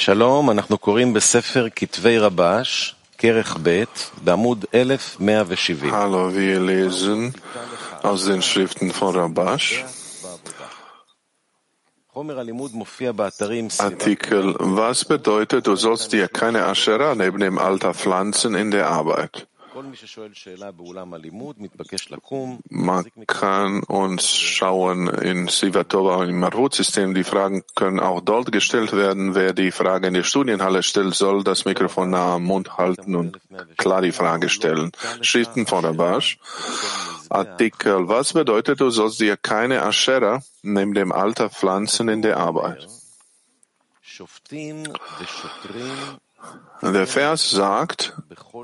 שלום, אנחנו קוראים בספר כתבי רבש, כרך ב', בעמוד 1170. Hallo, wir lesen aus den Schriften von Rabash, חומר הלימוד מופיע באתרים סביבת Artikel, was bedeutet, du sollst dir keine Aschera neben dem Alter pflanzen in der Arbeit? Man kann uns schauen in Sivatova und im Marvut-System. Die Fragen können auch dort gestellt werden. Wer die Frage in der Studienhalle stellt, soll das Mikrofon nah am Mund halten und klar die Frage stellen. Schriften von Rabash. Artikel. Was bedeutet, du sollst dir keine Aschera neben dem Alter pflanzen in der Arbeit? Der Vers sagt,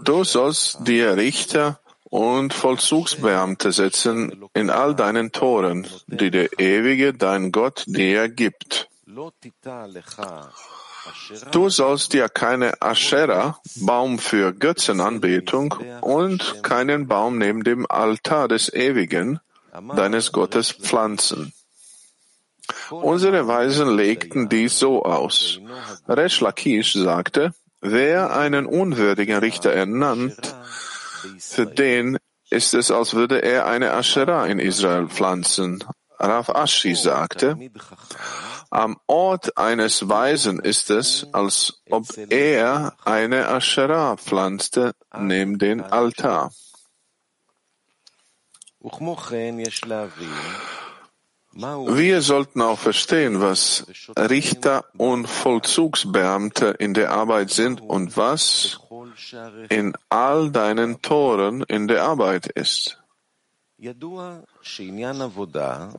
du sollst dir Richter und Vollzugsbeamte setzen in all deinen Toren, die der ewige, dein Gott, dir gibt. Du sollst dir keine Aschera, Baum für Götzenanbetung, und keinen Baum neben dem Altar des Ewigen, deines Gottes, pflanzen. Unsere Weisen legten dies so aus. Resh Lakish sagte, wer einen unwürdigen Richter ernannt, für den ist es, als würde er eine Aschera in Israel pflanzen. Rav Ashi sagte, am Ort eines Weisen ist es, als ob er eine Aschera pflanzte neben den Altar. Wir sollten auch verstehen, was Richter und Vollzugsbeamte in der Arbeit sind und was in all deinen Toren in der Arbeit ist.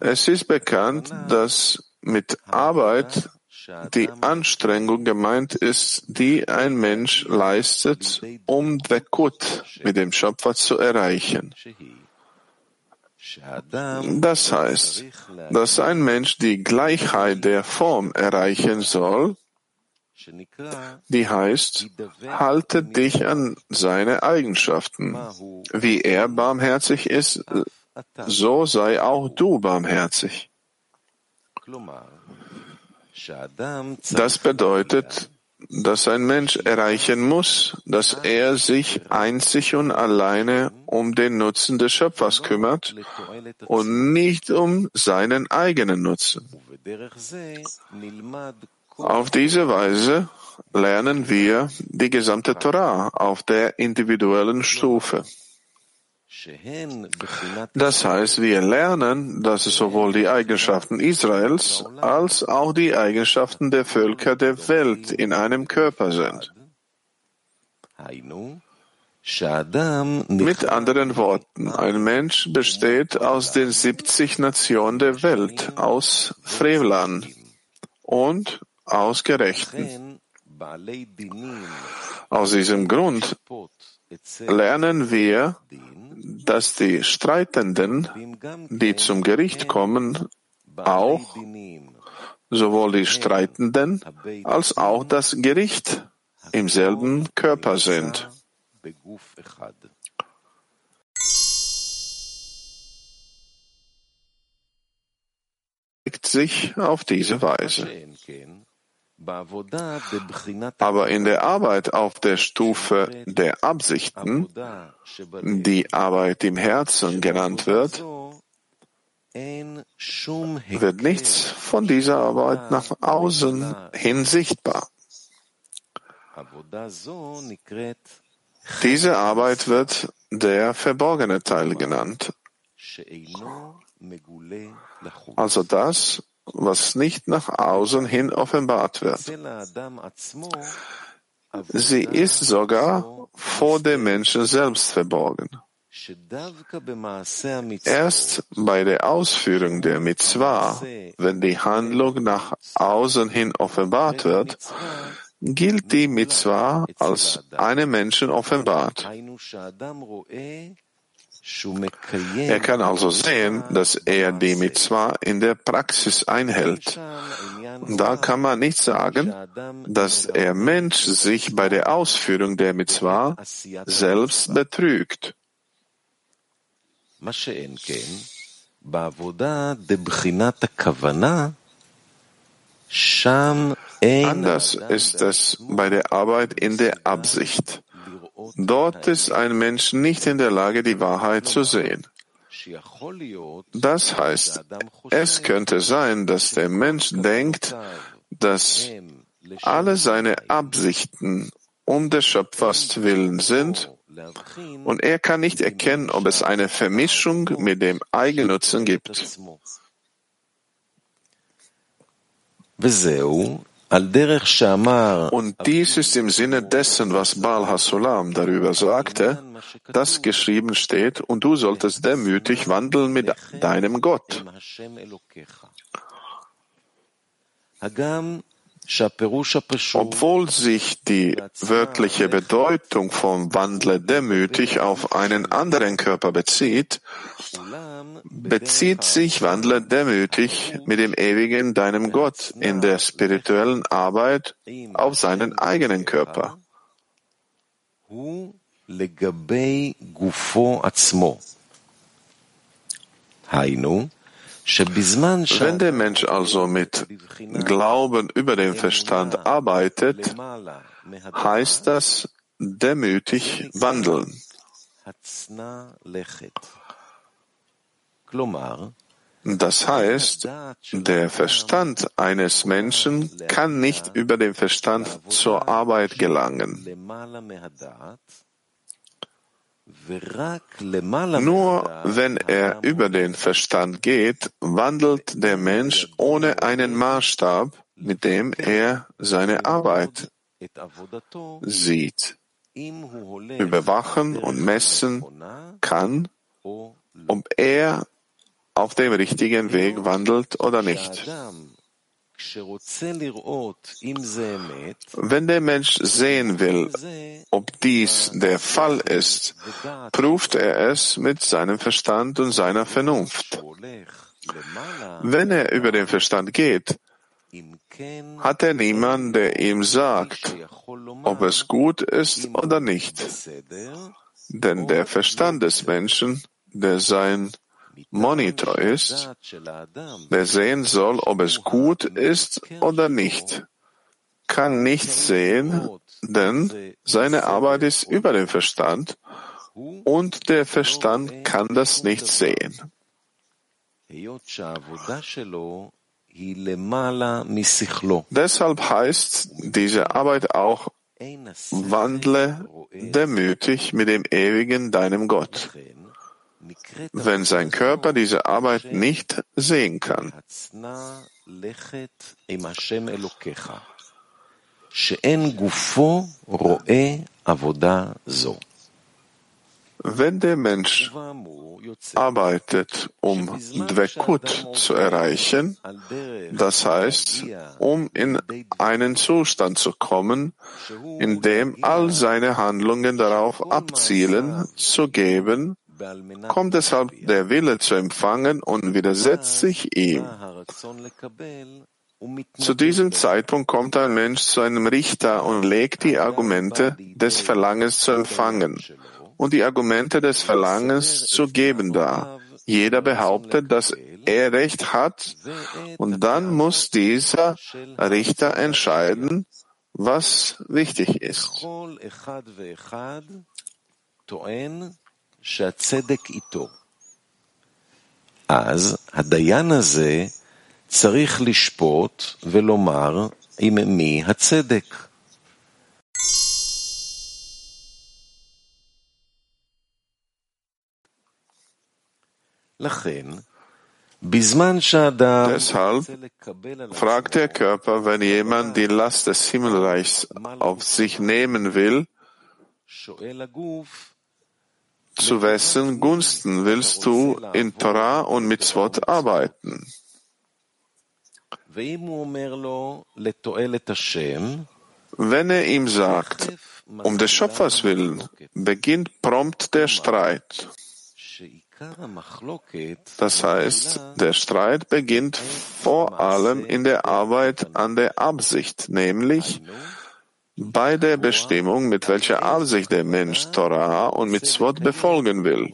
Es ist bekannt, dass mit Arbeit die Anstrengung gemeint ist, die ein Mensch leistet, um Dekut mit dem Schöpfer zu erreichen, das heißt, dass ein Mensch die Gleichheit der Form erreichen soll, die heißt, halte dich an seine Eigenschaften. Wie er barmherzig ist, so sei auch du barmherzig. Das bedeutet, dass ein Mensch erreichen muss, dass er sich einzig und alleine um den Nutzen des Schöpfers kümmert und nicht um seinen eigenen Nutzen. Auf diese Weise lernen wir die gesamte Torah auf der individuellen Stufe. Das heißt, wir lernen, dass es sowohl die Eigenschaften Israels als auch die Eigenschaften der Völker der Welt in einem Körper sind. Mit anderen Worten, ein Mensch besteht aus den 70 Nationen der Welt, aus Frevlern und aus Gerechten. Aus diesem Grund lernen wir, dass die Streitenden, die zum Gericht kommen, auch sowohl die Streitenden als auch das Gericht im selben Körper sind. sich auf diese Weise. Aber in der Arbeit auf der Stufe der Absichten, die Arbeit im Herzen genannt wird, wird nichts von dieser Arbeit nach außen hin sichtbar. Diese Arbeit wird der verborgene Teil genannt. Also das, was nicht nach außen hin offenbart wird. Sie ist sogar vor dem Menschen selbst verborgen. Erst bei der Ausführung der Mitzvah, wenn die Handlung nach außen hin offenbart wird, gilt die Mitzvah als einem Menschen offenbart. Er kann also sehen, dass er die Mitzwa in der Praxis einhält. Da kann man nicht sagen, dass der Mensch sich bei der Ausführung der Mitzwa selbst betrügt. Anders ist es bei der Arbeit in der Absicht. Dort ist ein Mensch nicht in der Lage, die Wahrheit zu sehen. Das heißt, es könnte sein, dass der Mensch denkt, dass alle seine Absichten um des Schöpfers willen sind und er kann nicht erkennen, ob es eine Vermischung mit dem Eigennutzen gibt. Und dies ist im Sinne dessen, was Baal Hasulam darüber sagte, das geschrieben steht, und du solltest demütig wandeln mit deinem Gott. Obwohl sich die wörtliche Bedeutung von Wandle demütig auf einen anderen Körper bezieht, bezieht sich Wandle demütig mit dem ewigen deinem Gott in der spirituellen Arbeit auf seinen eigenen Körper. Heinu, wenn der Mensch also mit Glauben über den Verstand arbeitet, heißt das demütig wandeln. Das heißt, der Verstand eines Menschen kann nicht über den Verstand zur Arbeit gelangen. Nur wenn er über den Verstand geht, wandelt der Mensch ohne einen Maßstab, mit dem er seine Arbeit sieht, überwachen und messen kann, ob er auf dem richtigen Weg wandelt oder nicht. Wenn der Mensch sehen will, ob dies der Fall ist, prüft er es mit seinem Verstand und seiner Vernunft. Wenn er über den Verstand geht, hat er niemanden, der ihm sagt, ob es gut ist oder nicht. Denn der Verstand des Menschen, der sein Monitor ist, der sehen soll, ob es gut ist oder nicht, kann nicht sehen, denn seine Arbeit ist über den Verstand und der Verstand kann das nicht sehen. Deshalb heißt diese Arbeit auch, wandle demütig mit dem Ewigen deinem Gott wenn sein Körper diese Arbeit nicht sehen kann. Wenn der Mensch arbeitet, um Dvekut zu erreichen, das heißt, um in einen Zustand zu kommen, in dem all seine Handlungen darauf abzielen, zu geben, kommt deshalb der Wille zu empfangen und widersetzt sich ihm. Zu diesem Zeitpunkt kommt ein Mensch zu einem Richter und legt die Argumente des Verlangens zu empfangen und die Argumente des Verlangens zu geben dar. Jeder behauptet, dass er Recht hat und dann muss dieser Richter entscheiden, was wichtig ist. שהצדק איתו. אז הדיין הזה צריך לשפוט ולומר עם מי הצדק. לכן, Deshalb fragt der Körper, wenn jemand die Last des Himmelreichs auf sich nehmen will, zu wessen Gunsten willst du in Torah und Mitzvot arbeiten? Wenn er ihm sagt, um des Schöpfers willen, beginnt prompt der Streit. Das heißt, der Streit beginnt vor allem in der Arbeit an der Absicht, nämlich bei der Bestimmung, mit welcher Absicht der Mensch Torah und Mitzvot befolgen will.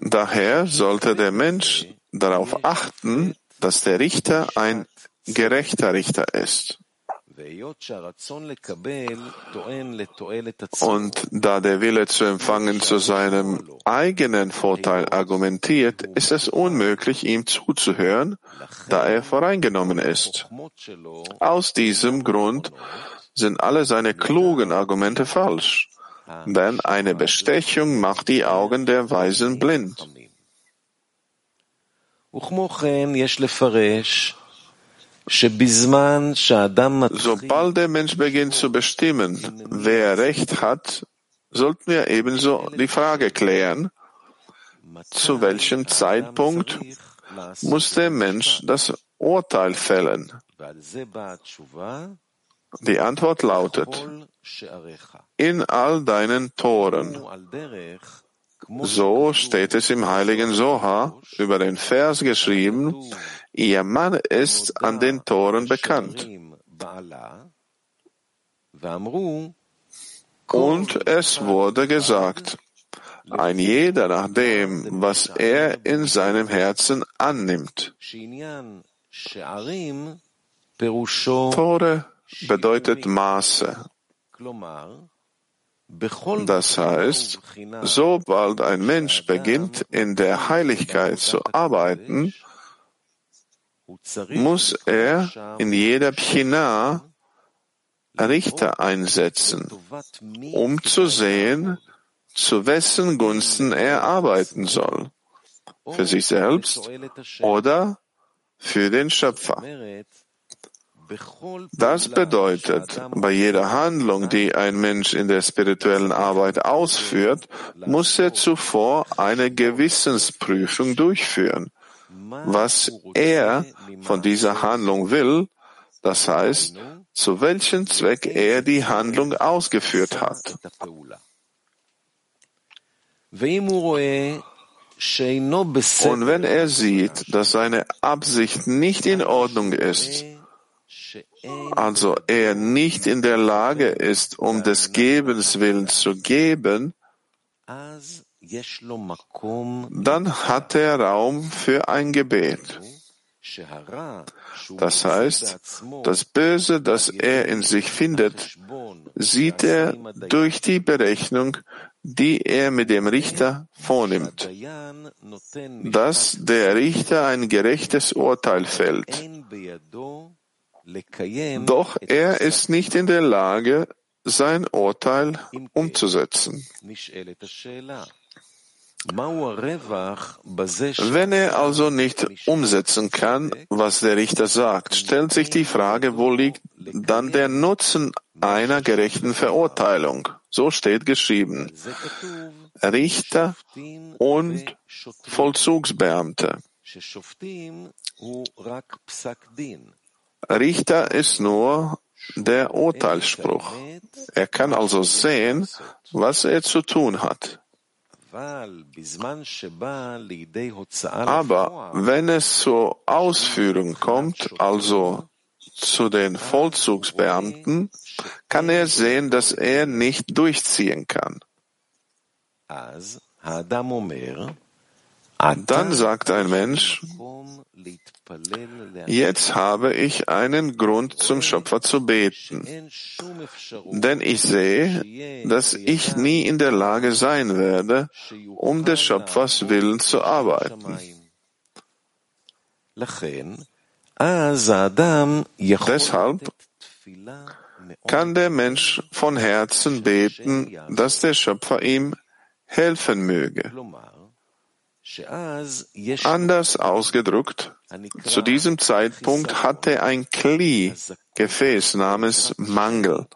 Daher sollte der Mensch darauf achten, dass der Richter ein gerechter Richter ist. Und da der Wille zu empfangen zu seinem eigenen Vorteil argumentiert, ist es unmöglich, ihm zuzuhören, da er voreingenommen ist. Aus diesem Grund sind alle seine klugen Argumente falsch, denn eine Bestechung macht die Augen der Weisen blind. Sobald der Mensch beginnt zu bestimmen, wer Recht hat, sollten wir ebenso die Frage klären, zu welchem Zeitpunkt muss der Mensch das Urteil fällen? Die Antwort lautet, in all deinen Toren. So steht es im heiligen Soha über den Vers geschrieben, Ihr Mann ist an den Toren bekannt. Und es wurde gesagt, ein jeder nach dem, was er in seinem Herzen annimmt. Tore bedeutet Maße. Das heißt, sobald ein Mensch beginnt, in der Heiligkeit zu arbeiten, muss er in jeder Pchina Richter einsetzen, um zu sehen, zu wessen Gunsten er arbeiten soll, für sich selbst oder für den Schöpfer. Das bedeutet, bei jeder Handlung, die ein Mensch in der spirituellen Arbeit ausführt, muss er zuvor eine Gewissensprüfung durchführen was er von dieser Handlung will, das heißt, zu welchem Zweck er die Handlung ausgeführt hat. Und wenn er sieht, dass seine Absicht nicht in Ordnung ist, also er nicht in der Lage ist, um des Gebens willen zu geben, dann hat er Raum für ein Gebet. Das heißt, das Böse, das er in sich findet, sieht er durch die Berechnung, die er mit dem Richter vornimmt, dass der Richter ein gerechtes Urteil fällt. Doch er ist nicht in der Lage, sein Urteil umzusetzen. Wenn er also nicht umsetzen kann, was der Richter sagt, stellt sich die Frage, wo liegt dann der Nutzen einer gerechten Verurteilung? So steht geschrieben. Richter und Vollzugsbeamte. Richter ist nur der Urteilsspruch. Er kann also sehen, was er zu tun hat. Aber wenn es zur Ausführung kommt, also zu den Vollzugsbeamten, kann er sehen, dass er nicht durchziehen kann. Dann sagt ein Mensch, jetzt habe ich einen Grund zum Schöpfer zu beten, denn ich sehe, dass ich nie in der Lage sein werde, um des Schöpfers Willen zu arbeiten. Deshalb kann der Mensch von Herzen beten, dass der Schöpfer ihm helfen möge. Anders ausgedrückt, zu diesem Zeitpunkt hatte ein Kli, Gefäß namens Mangel,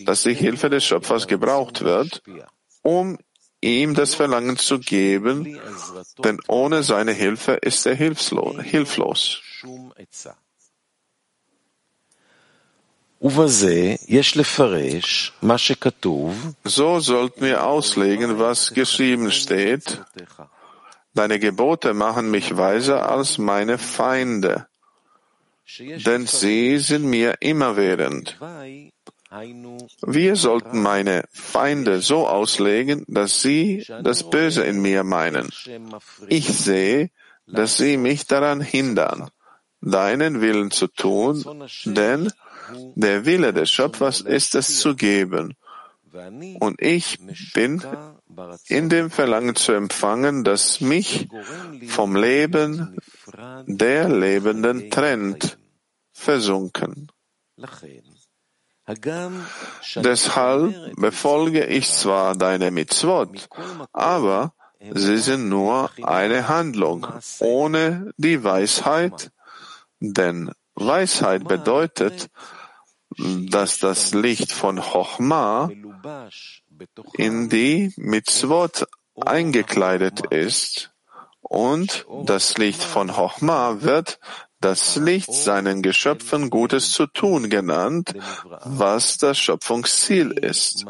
das die Hilfe des Schöpfers gebraucht wird, um ihm das Verlangen zu geben, denn ohne seine Hilfe ist er hilflos. So sollten wir auslegen, was geschrieben steht, Deine Gebote machen mich weiser als meine Feinde, denn sie sind mir immerwährend. Wir sollten meine Feinde so auslegen, dass sie das Böse in mir meinen. Ich sehe, dass sie mich daran hindern, deinen Willen zu tun, denn der Wille des Schöpfers ist es zu geben. Und ich bin in dem Verlangen zu empfangen, das mich vom Leben der Lebenden trennt, versunken. Deshalb befolge ich zwar deine Mitzvot, aber sie sind nur eine Handlung ohne die Weisheit, denn Weisheit bedeutet, dass das Licht von Chochma in die Mitzvot eingekleidet ist und das Licht von Chochma wird das Licht seinen Geschöpfen Gutes zu tun genannt, was das Schöpfungsziel ist.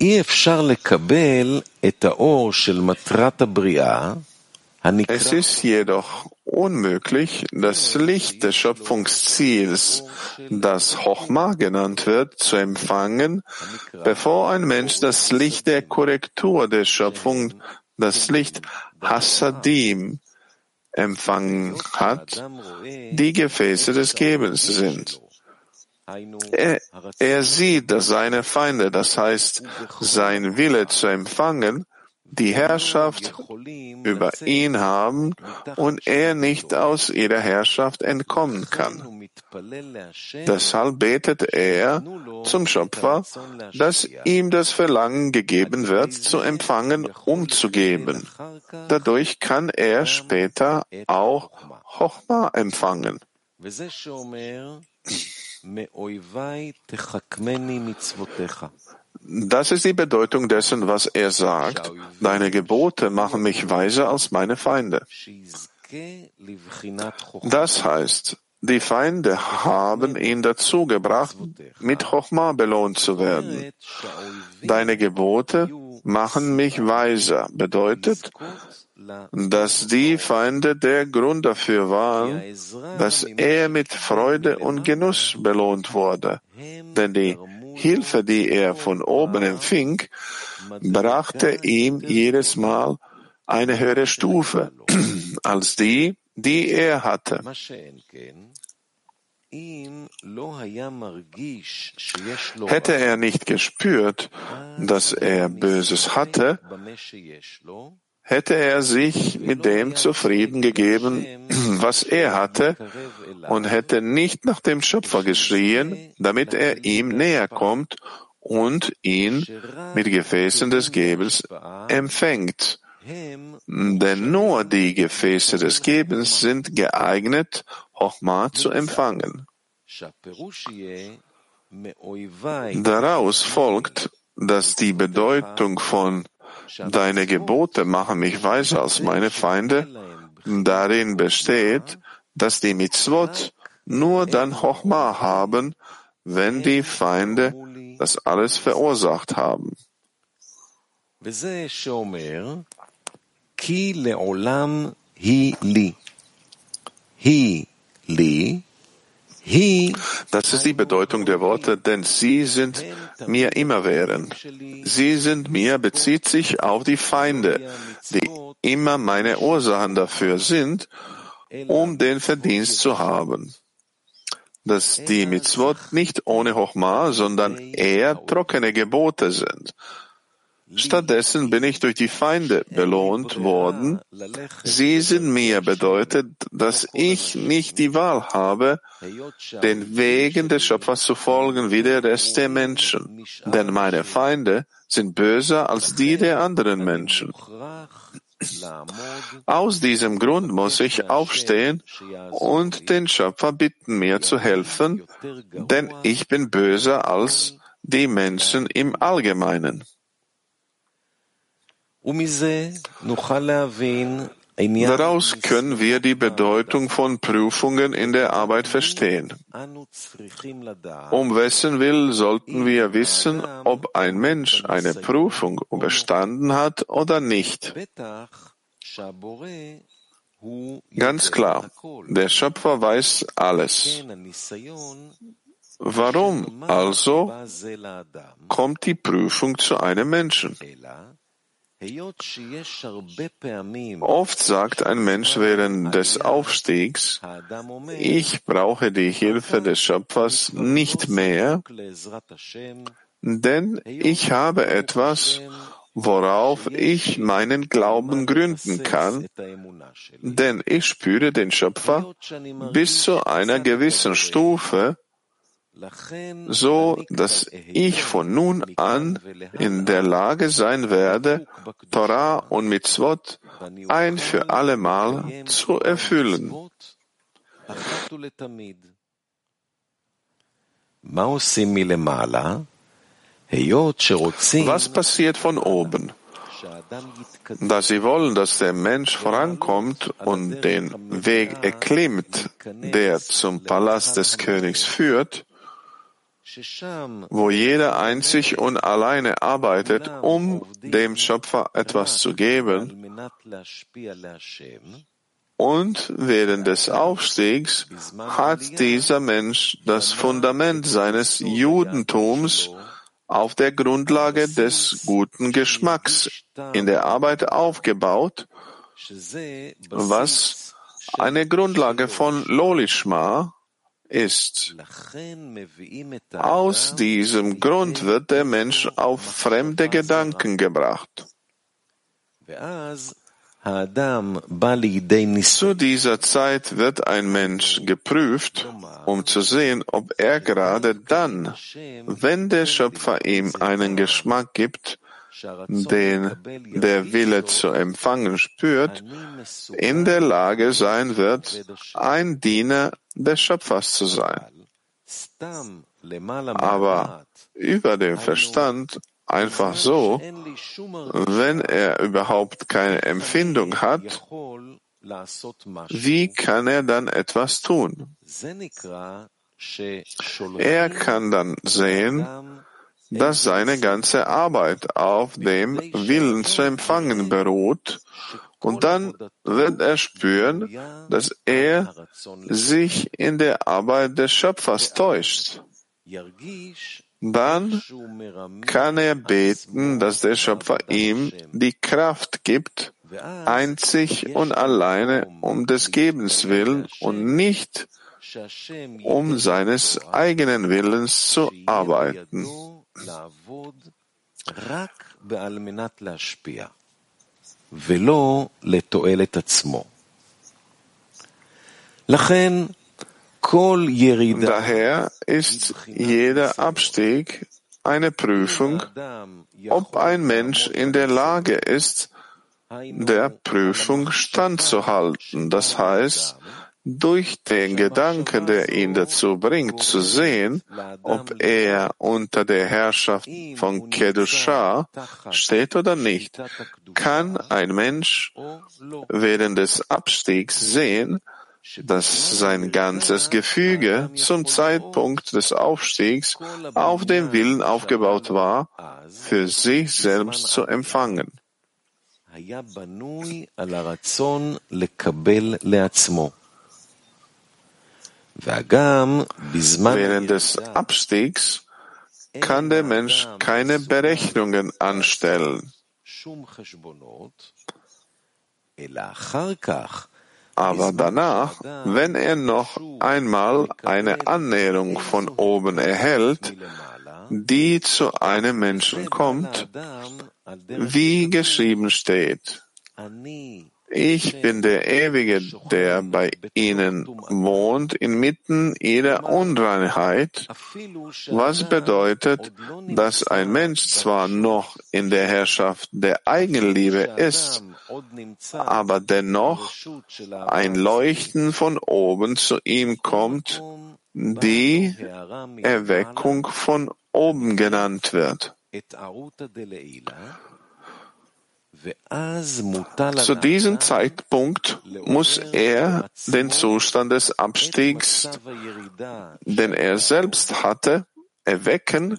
אי אפשר לקבל את האור של מטרת הבריאה es ist jedoch unmöglich, das Licht des Schöpfungsziels, das Chochma genannt wird, zu empfangen, bevor ein Mensch das Licht der Korrektur der Schöpfung, das Licht Hassadim, empfangen hat, die Gefäße des Gebens sind. Er, er sieht, dass seine Feinde, das heißt sein Wille zu empfangen, die Herrschaft über ihn haben und er nicht aus ihrer Herrschaft entkommen kann. Deshalb betet er zum Schöpfer, dass ihm das Verlangen gegeben wird, zu empfangen, umzugeben. Dadurch kann er später auch Chochma empfangen. Das ist die Bedeutung dessen, was er sagt. Deine Gebote machen mich weiser als meine Feinde. Das heißt, die Feinde haben ihn dazu gebracht, mit Chochma belohnt zu werden. Deine Gebote machen mich weiser bedeutet, dass die Feinde der Grund dafür waren, dass er mit Freude und Genuss belohnt wurde. Denn die Hilfe, die er von oben empfing, brachte ihm jedes Mal eine höhere Stufe als die, die er hatte. Hätte er nicht gespürt, dass er Böses hatte, hätte er sich mit dem zufrieden gegeben, was er hatte, und hätte nicht nach dem Schöpfer geschrien, damit er ihm näher kommt und ihn mit Gefäßen des Gebens empfängt. Denn nur die Gefäße des Gebens sind geeignet, Hochma zu empfangen. Daraus folgt, dass die Bedeutung von Deine Gebote machen mich weiser als meine Feinde. Darin besteht, dass die Mitzvot nur dann Hochma haben, wenn die Feinde das alles verursacht haben. Hi das ist die Bedeutung der Worte, denn sie sind mir immerwährend. Sie sind mir bezieht sich auf die Feinde, die immer meine Ursachen dafür sind, um den Verdienst zu haben. Dass die Mitzvot nicht ohne Hochma, sondern eher trockene Gebote sind. Stattdessen bin ich durch die Feinde belohnt worden. Sie sind mir bedeutet, dass ich nicht die Wahl habe, den Wegen des Schöpfers zu folgen wie der Rest der Menschen. Denn meine Feinde sind böser als die der anderen Menschen. Aus diesem Grund muss ich aufstehen und den Schöpfer bitten, mir zu helfen, denn ich bin böser als die Menschen im Allgemeinen. Daraus können wir die Bedeutung von Prüfungen in der Arbeit verstehen. Um wessen Will sollten wir wissen, ob ein Mensch eine Prüfung überstanden hat oder nicht. Ganz klar, der Schöpfer weiß alles. Warum also kommt die Prüfung zu einem Menschen? Oft sagt ein Mensch während des Aufstiegs, ich brauche die Hilfe des Schöpfers nicht mehr, denn ich habe etwas, worauf ich meinen Glauben gründen kann, denn ich spüre den Schöpfer bis zu einer gewissen Stufe, so dass ich von nun an in der Lage sein werde, Torah und Mitzvot ein für allemal zu erfüllen. Was passiert von oben? Da sie wollen, dass der Mensch vorankommt und den Weg erklimmt, der zum Palast des Königs führt, wo jeder einzig und alleine arbeitet, um dem Schöpfer etwas zu geben, und während des Aufstiegs hat dieser Mensch das Fundament seines Judentums auf der Grundlage des guten Geschmacks in der Arbeit aufgebaut, was eine Grundlage von Lolishma ist. Aus diesem Grund wird der Mensch auf fremde Gedanken gebracht. Zu dieser Zeit wird ein Mensch geprüft, um zu sehen, ob er gerade dann, wenn der Schöpfer ihm einen Geschmack gibt, den der Wille zu empfangen spürt, in der Lage sein wird, ein Diener des Schöpfers zu sein. Aber über den Verstand einfach so, wenn er überhaupt keine Empfindung hat, wie kann er dann etwas tun? Er kann dann sehen, dass seine ganze Arbeit auf dem Willen zu empfangen beruht, und dann wird er spüren, dass er sich in der Arbeit des Schöpfers täuscht. Dann kann er beten, dass der Schöpfer ihm die Kraft gibt, einzig und alleine um des Gebens willen und nicht um seines eigenen Willens zu arbeiten. Daher ist jeder Abstieg eine Prüfung, ob ein Mensch in der Lage ist, der Prüfung standzuhalten. Das heißt, durch den Gedanken, der ihn dazu bringt, zu sehen, ob er unter der Herrschaft von Kedusha steht oder nicht, kann ein Mensch während des Abstiegs sehen, dass sein ganzes Gefüge zum Zeitpunkt des Aufstiegs auf den Willen aufgebaut war, für sich selbst zu empfangen. Während des Abstiegs kann der Mensch keine Berechnungen anstellen. Aber danach, wenn er noch einmal eine Annäherung von oben erhält, die zu einem Menschen kommt, wie geschrieben steht, ich bin der Ewige, der bei ihnen wohnt, inmitten ihrer Unreinheit, was bedeutet, dass ein Mensch zwar noch in der Herrschaft der Eigenliebe ist, aber dennoch ein Leuchten von oben zu ihm kommt, die Erweckung von oben genannt wird. Zu diesem Zeitpunkt muss er den Zustand des Abstiegs, den er selbst hatte, erwecken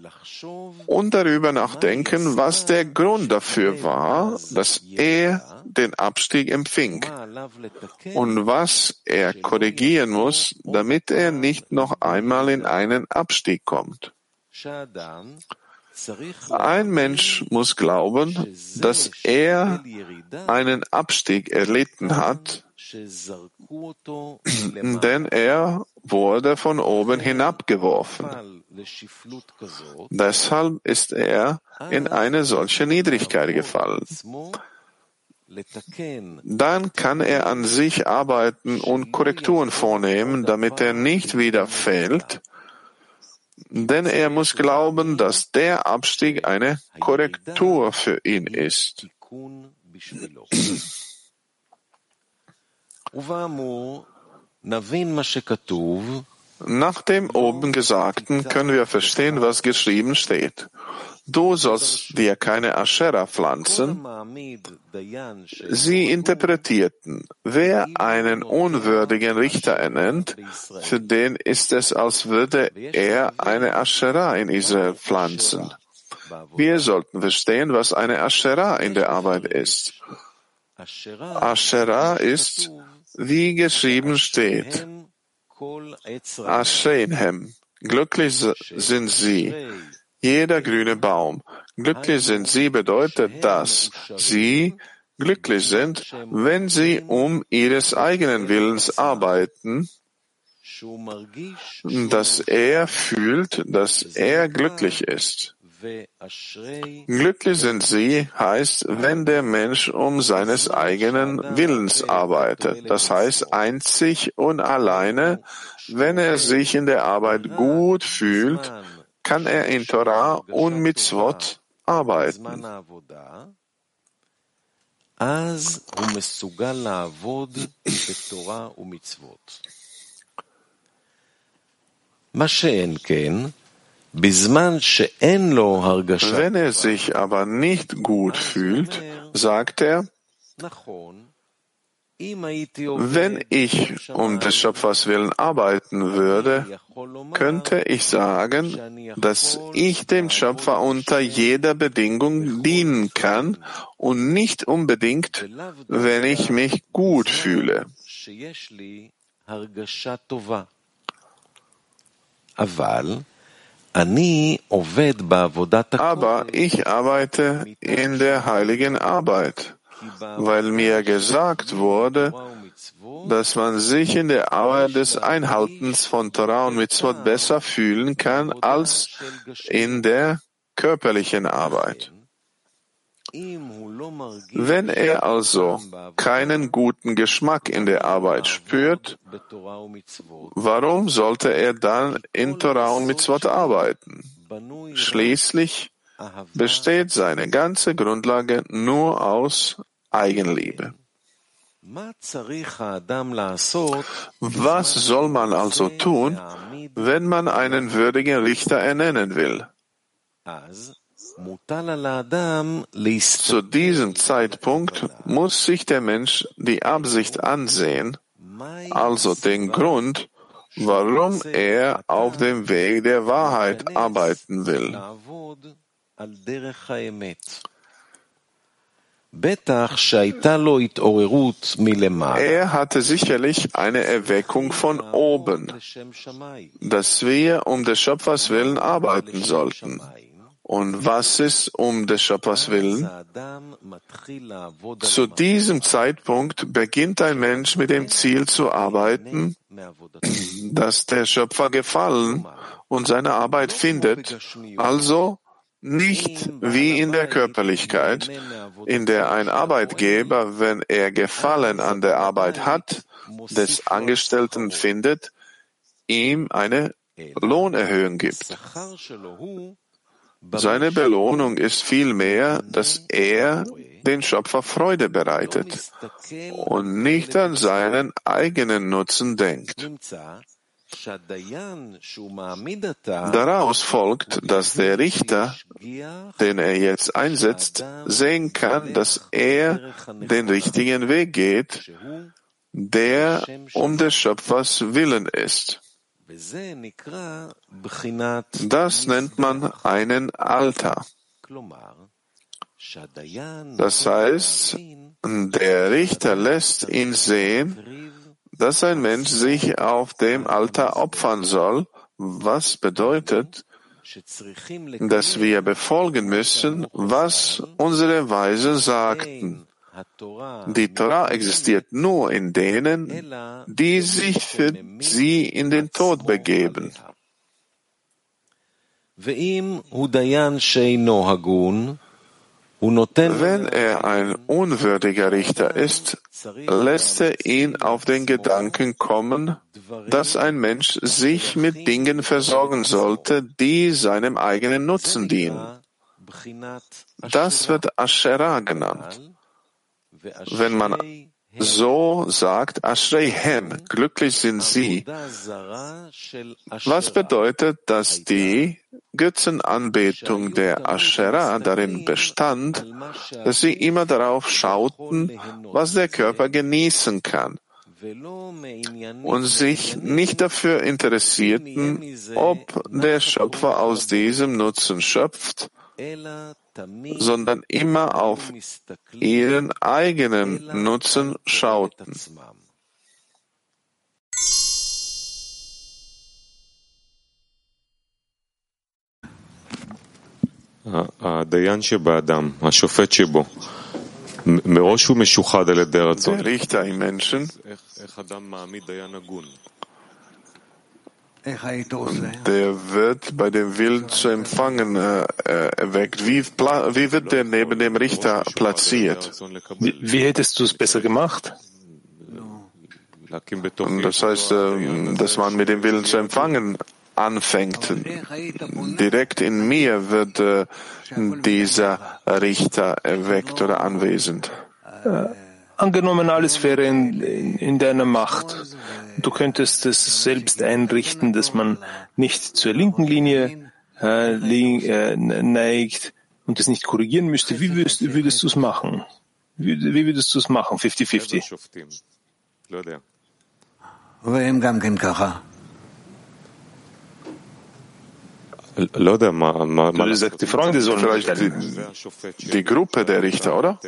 und darüber nachdenken, was der Grund dafür war, dass er den Abstieg empfing und was er korrigieren muss, damit er nicht noch einmal in einen Abstieg kommt. Ein Mensch muss glauben, dass er einen Abstieg erlitten hat, denn er wurde von oben hinabgeworfen. Deshalb ist er in eine solche Niedrigkeit gefallen. Dann kann er an sich arbeiten und Korrekturen vornehmen, damit er nicht wieder fällt, denn er muss glauben, dass der Abstieg eine Korrektur für ihn ist. Nach dem oben Gesagten können wir verstehen, was geschrieben steht. Du sollst dir keine Aschera pflanzen. Sie interpretierten, wer einen unwürdigen Richter ernennt, für den ist es, als würde er eine Aschera in Israel pflanzen. Wir sollten verstehen, was eine Aschera in der Arbeit ist. Aschera ist, wie geschrieben steht, Aschenhem, glücklich sind sie, jeder grüne Baum. Glücklich sind sie bedeutet, dass sie glücklich sind, wenn sie um ihres eigenen Willens arbeiten, dass er fühlt, dass er glücklich ist. Glücklich sind sie heißt, wenn der Mensch um seines eigenen Willens arbeitet. Das heißt einzig und alleine, wenn er sich in der Arbeit gut fühlt, kann er in Torah und Mitzvot arbeiten. Wenn er sich aber nicht gut fühlt, sagt er, wenn ich um des Schöpfers willen arbeiten würde, könnte ich sagen, dass ich dem Schöpfer unter jeder Bedingung dienen kann und nicht unbedingt, wenn ich mich gut fühle. Aber ich arbeite in der heiligen Arbeit weil mir gesagt wurde, dass man sich in der Arbeit des Einhaltens von Torah und Mitzvot besser fühlen kann als in der körperlichen Arbeit. Wenn er also keinen guten Geschmack in der Arbeit spürt, warum sollte er dann in Torah und Mitzvot arbeiten? Schließlich besteht seine ganze Grundlage nur aus Eigenliebe. Was soll man also tun, wenn man einen würdigen Richter ernennen will? Zu diesem Zeitpunkt muss sich der Mensch die Absicht ansehen, also den Grund, warum er auf dem Weg der Wahrheit arbeiten will. Er hatte sicherlich eine Erweckung von oben, dass wir um des Schöpfers willen arbeiten sollten. Und was ist um des Schöpfers willen? Zu diesem Zeitpunkt beginnt ein Mensch mit dem Ziel zu arbeiten, dass der Schöpfer gefallen und seine Arbeit findet, also nicht wie in der Körperlichkeit, in der ein Arbeitgeber, wenn er Gefallen an der Arbeit hat, des Angestellten findet, ihm eine Lohnerhöhung gibt. Seine Belohnung ist vielmehr, dass er den Schöpfer Freude bereitet und nicht an seinen eigenen Nutzen denkt. Daraus folgt, dass der Richter, den er jetzt einsetzt, sehen kann, dass er den richtigen Weg geht, der um des Schöpfers Willen ist. Das nennt man einen Alter. Das heißt, der Richter lässt ihn sehen, dass ein Mensch sich auf dem Altar opfern soll, was bedeutet, dass wir befolgen müssen, was unsere Weise sagten. Die Torah existiert nur in denen, die sich für sie in den Tod begeben. Wenn er ein unwürdiger Richter ist, lässt er ihn auf den Gedanken kommen, dass ein Mensch sich mit Dingen versorgen sollte, die seinem eigenen Nutzen dienen. Das wird Asherah genannt. Wenn man so sagt Ashreihem, glücklich sind sie. Was bedeutet, dass die Götzenanbetung der Asherah darin bestand, dass sie immer darauf schauten, was der Körper genießen kann und sich nicht dafür interessierten, ob der Schöpfer aus diesem Nutzen schöpft sondern immer auf ihren eigenen Nutzen schauten. Der Richter im Menschen der wird bei dem Willen zu empfangen äh, erweckt. Wie, wie, wird der neben dem Richter platziert? Wie, wie hättest du es besser gemacht? Das heißt, äh, dass man mit dem Willen zu empfangen anfängt. Direkt in mir wird äh, dieser Richter erweckt oder anwesend. Äh, angenommen, alles wäre in, in, in deiner Macht. Du könntest es selbst einrichten, dass man nicht zur linken Linie äh, äh, neigt und es nicht korrigieren müsste. Wie würdest, würdest du es machen? Wie, wie würdest du es machen? 50-50. Du sagst, die Freunde sollen vielleicht die, die Gruppe der Richter, oder?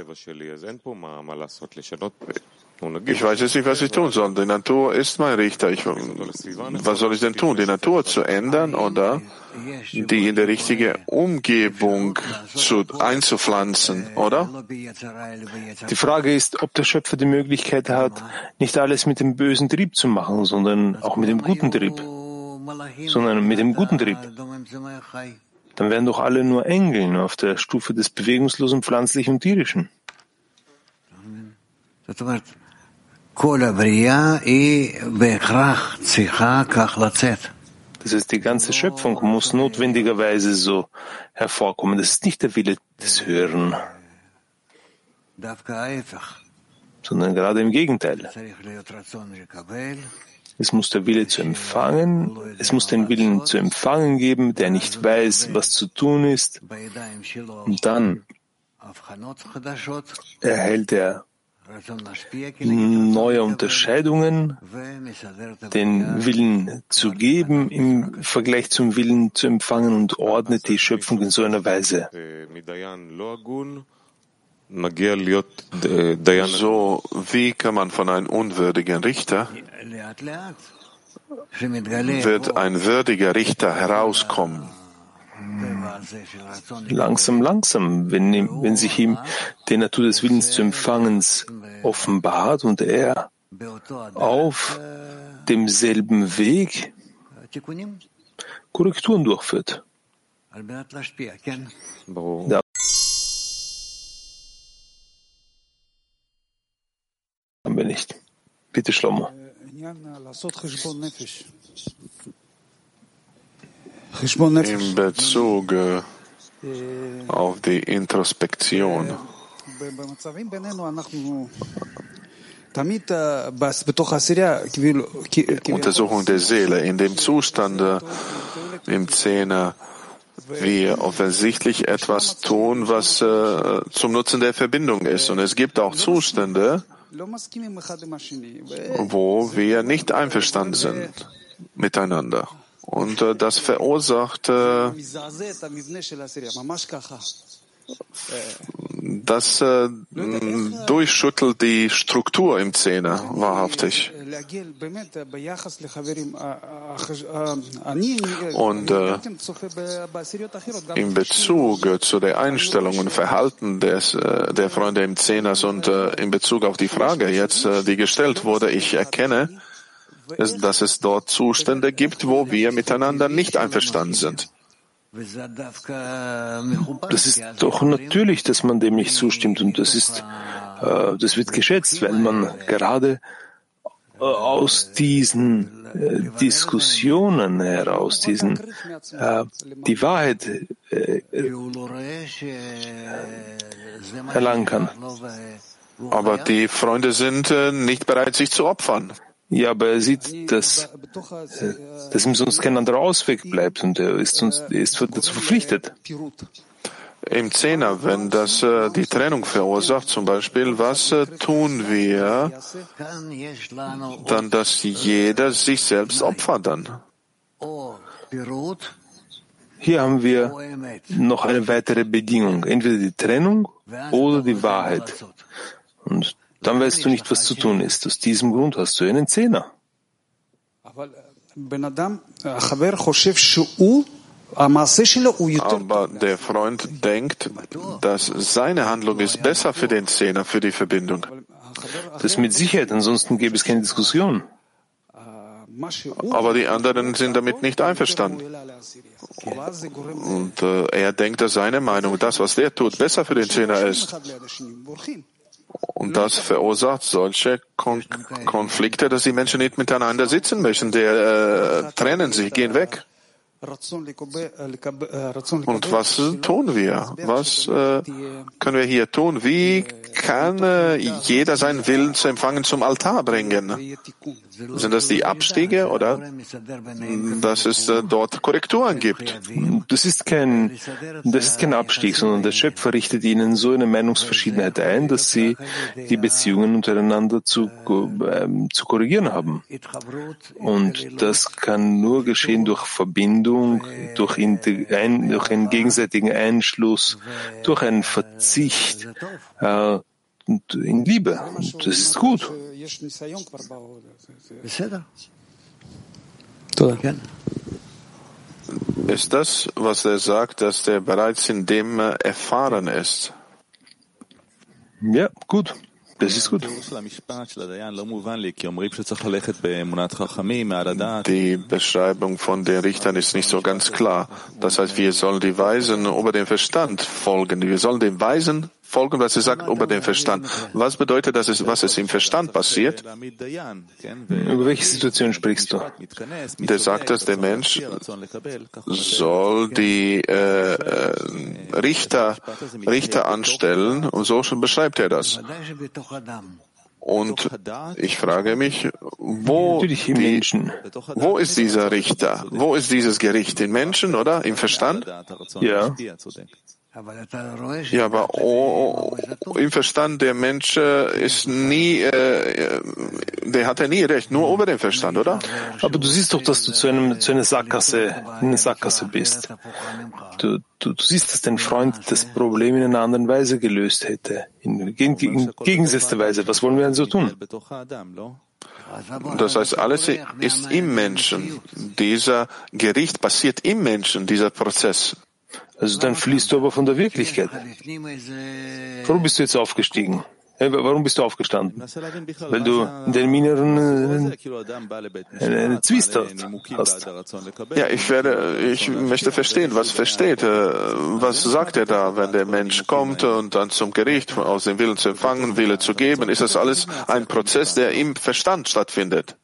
Ich weiß jetzt nicht, was ich tun soll. Die Natur ist mein Richter. Ich, was soll ich denn tun? Die Natur zu ändern oder die in der richtige Umgebung zu, einzupflanzen, oder? Die Frage ist, ob der Schöpfer die Möglichkeit hat, nicht alles mit dem bösen Trieb zu machen, sondern auch mit dem guten Trieb, sondern mit dem guten Trieb. Dann wären doch alle nur Engeln auf der Stufe des bewegungslosen pflanzlichen und tierischen. Das heißt, die ganze Schöpfung muss notwendigerweise so hervorkommen. Das ist nicht der Wille des Hören, sondern gerade im Gegenteil. Es muss der Wille zu empfangen, es muss den Willen zu empfangen geben, der nicht weiß, was zu tun ist. Und dann erhält er neue Unterscheidungen, den Willen zu geben im Vergleich zum Willen zu empfangen und ordnet die Schöpfung in so einer Weise. So, wie kann man von einem unwürdigen Richter wird ein würdiger Richter herauskommen? Langsam, langsam, wenn, wenn sich ihm die Natur des Willens zu Empfangens offenbart und er auf demselben Weg Korrekturen durchführt. Da Bitte, Schlomo. in Bezug äh, auf die Introspektion. Untersuchung der Seele. In dem Zustand äh, im Zehner wir offensichtlich etwas tun, was äh, zum Nutzen der Verbindung ist. Und es gibt auch Zustände, wo wir nicht einverstanden sind miteinander. Und äh, das verursacht, äh, das äh, durchschüttelt die Struktur im Zehner wahrhaftig. Und äh, in Bezug zu der Einstellung und Verhalten des, äh, der Freunde im Zehners und äh, in Bezug auf die Frage jetzt, äh, die gestellt wurde, ich erkenne, dass es dort Zustände gibt, wo wir miteinander nicht einverstanden sind. Das ist doch natürlich, dass man dem nicht zustimmt und das ist, äh, das wird geschätzt, weil man gerade äh, aus diesen äh, Diskussionen heraus, diesen äh, die Wahrheit äh, erlangen kann. Aber die Freunde sind äh, nicht bereit, sich zu opfern. Ja, aber er sieht, dass, äh, dass ihm sonst kein anderer Ausweg bleibt und er ist, uns, er ist dazu verpflichtet. Im Zehner, wenn das äh, die Trennung verursacht, zum Beispiel, was äh, tun wir dann, dass jeder sich selbst opfert dann? Hier haben wir noch eine weitere Bedingung, entweder die Trennung oder die Wahrheit. Und dann weißt du nicht, was zu tun ist. Aus diesem Grund hast du einen Zehner. Aber der Freund denkt, dass seine Handlung ist besser für den Zehner, für die Verbindung. Das mit Sicherheit, ansonsten gäbe es keine Diskussion. Aber die anderen sind damit nicht einverstanden. Und äh, er denkt, dass seine Meinung, das, was der tut, besser für den Zehner ist. Und das verursacht solche Kon Konflikte, dass die Menschen nicht miteinander sitzen möchten. Die äh, trennen sich, gehen weg. Und was tun wir? Was äh, können wir hier tun? Wie kann äh, jeder seinen Willen zu empfangen zum Altar bringen? Sind das die Abstiege oder dass es äh, dort Korrekturen gibt? Das ist kein, das ist kein Abstieg, sondern der Schöpfer richtet ihnen so eine Meinungsverschiedenheit ein, dass sie die Beziehungen untereinander zu, äh, zu korrigieren haben. Und das kann nur geschehen durch Verbindung Bindung, durch, ein, durch einen gegenseitigen Einschluss, durch einen Verzicht äh, und in Liebe. Und das ist gut. Ist das, was er sagt, dass er bereits in dem erfahren ist? Ja, gut. Das ist gut. Die Beschreibung von den Richtern ist nicht so ganz klar. Das heißt, wir sollen die Weisen über den Verstand folgen. Wir sollen den Weisen folgen, was er sagt, über den Verstand. Was bedeutet das, was es im Verstand passiert? Über welche Situation sprichst du? Der sagt, dass der Mensch soll die äh, äh, Richter, Richter anstellen und so beschreibt er das. Und ich frage mich, wo, die, wo ist dieser Richter? Wo ist dieses Gericht? In Menschen oder im Verstand? Ja. Ja, aber oh, oh, im Verstand der Mensch äh, ist nie, äh, der hat ja nie recht, nur über den Verstand, oder? Aber du siehst doch, dass du zu, einem, zu einer Sackgasse, in einer Sackgasse bist. Du, du, du siehst, dass dein Freund das Problem in einer anderen Weise gelöst hätte, in, in, in gegensätzlicher Weise. Was wollen wir denn so tun? Das heißt, alles ist im Menschen. Dieser Gericht passiert im Menschen, dieser Prozess. Also dann fließt du aber von der Wirklichkeit. Warum bist du jetzt aufgestiegen? Warum bist du aufgestanden? Weil du in deinem Inneren eine, eine Zwist hast. Ja, ich werde, ich möchte verstehen, was versteht, äh, was sagt er da, wenn der Mensch kommt und dann zum Gericht aus dem Willen zu empfangen, Wille zu geben? Ist das alles ein Prozess, der im Verstand stattfindet?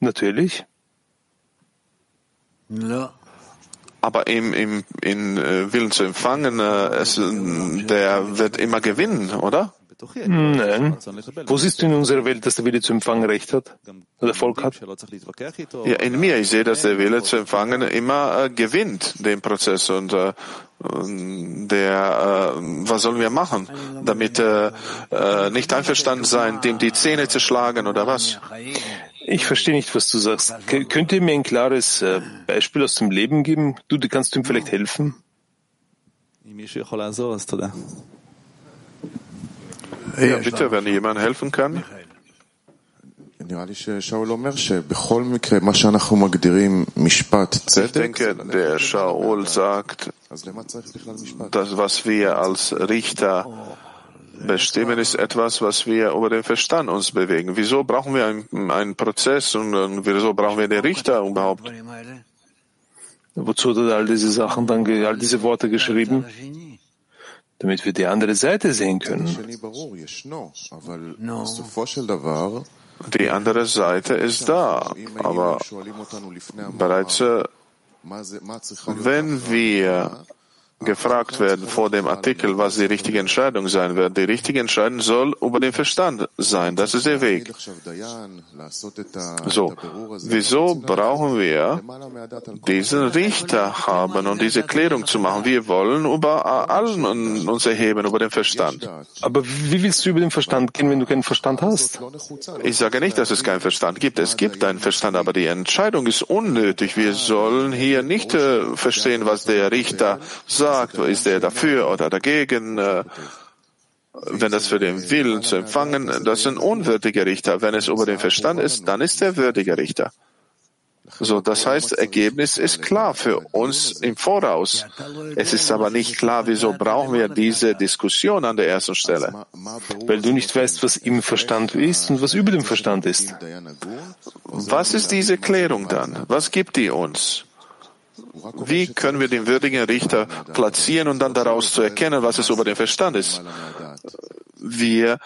Natürlich. Ja aber im, im in äh, Willen zu empfangen, äh, es, der wird immer gewinnen, oder? Nein. Wo siehst du in unserer Welt, dass der Wille zu empfangen Recht hat? Oder Volk hat? Ja, in mir. Ich sehe, dass der Wille zu empfangen immer äh, gewinnt, den Prozess. Und äh, der, äh, was sollen wir machen, damit äh, äh, nicht einverstanden sein, dem die Zähne zu schlagen oder was? Ich verstehe nicht, was du sagst. K könnt ihr mir ein klares äh, Beispiel aus dem Leben geben? Du, du kannst ihm vielleicht helfen? Ja, bitte, wenn jemand helfen kann. Ich denke, der Shaul sagt, das, was wir als Richter bestimmen, ist etwas, was wir über den Verstand uns bewegen. Wieso brauchen wir einen, einen Prozess und wieso brauchen wir den Richter überhaupt? Wozu hat er all diese Sachen dann, all diese Worte geschrieben? Damit wir die andere Seite sehen können. Die andere Seite ist da, aber bereits wenn wir gefragt werden vor dem Artikel, was die richtige Entscheidung sein wird. Die richtige Entscheidung soll über den Verstand sein. Das ist der Weg. So, wieso brauchen wir diesen Richter haben und diese Klärung zu machen? Wir wollen über allen uns erheben, über den Verstand. Aber wie willst du über den Verstand gehen, wenn du keinen Verstand hast? Ich sage nicht, dass es keinen Verstand gibt. Es gibt einen Verstand, aber die Entscheidung ist unnötig. Wir sollen hier nicht äh, verstehen, was der Richter sagt sagt, ist er dafür oder dagegen, äh, wenn das für den Willen zu empfangen, das ist ein unwürdiger Richter. Wenn es über den Verstand ist, dann ist er würdiger Richter. So, das heißt, Ergebnis ist klar für uns im Voraus. Es ist aber nicht klar, wieso brauchen wir diese Diskussion an der ersten Stelle. Weil du nicht weißt, was im Verstand ist und was über dem Verstand ist. Was ist diese Klärung dann? Was gibt die uns? Wie können wir den würdigen Richter platzieren und dann daraus zu erkennen, was es über den Verstand ist? Wir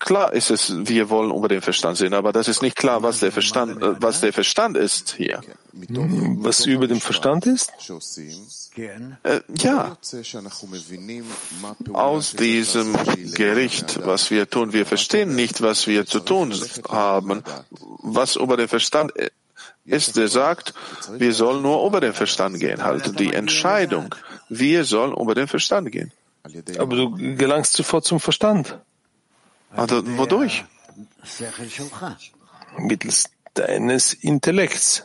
Klar ist es, wir wollen über den Verstand sehen, aber das ist nicht klar, was der Verstand, äh, was der Verstand ist hier. Was über dem Verstand ist? Äh, ja. Aus diesem Gericht, was wir tun, wir verstehen nicht, was wir zu tun haben. Was über den Verstand ist, der sagt, wir sollen nur über den Verstand gehen. Halt die Entscheidung, wir sollen über den Verstand gehen. Aber du gelangst sofort zum Verstand. Also, wodurch? Mittels deines Intellekts.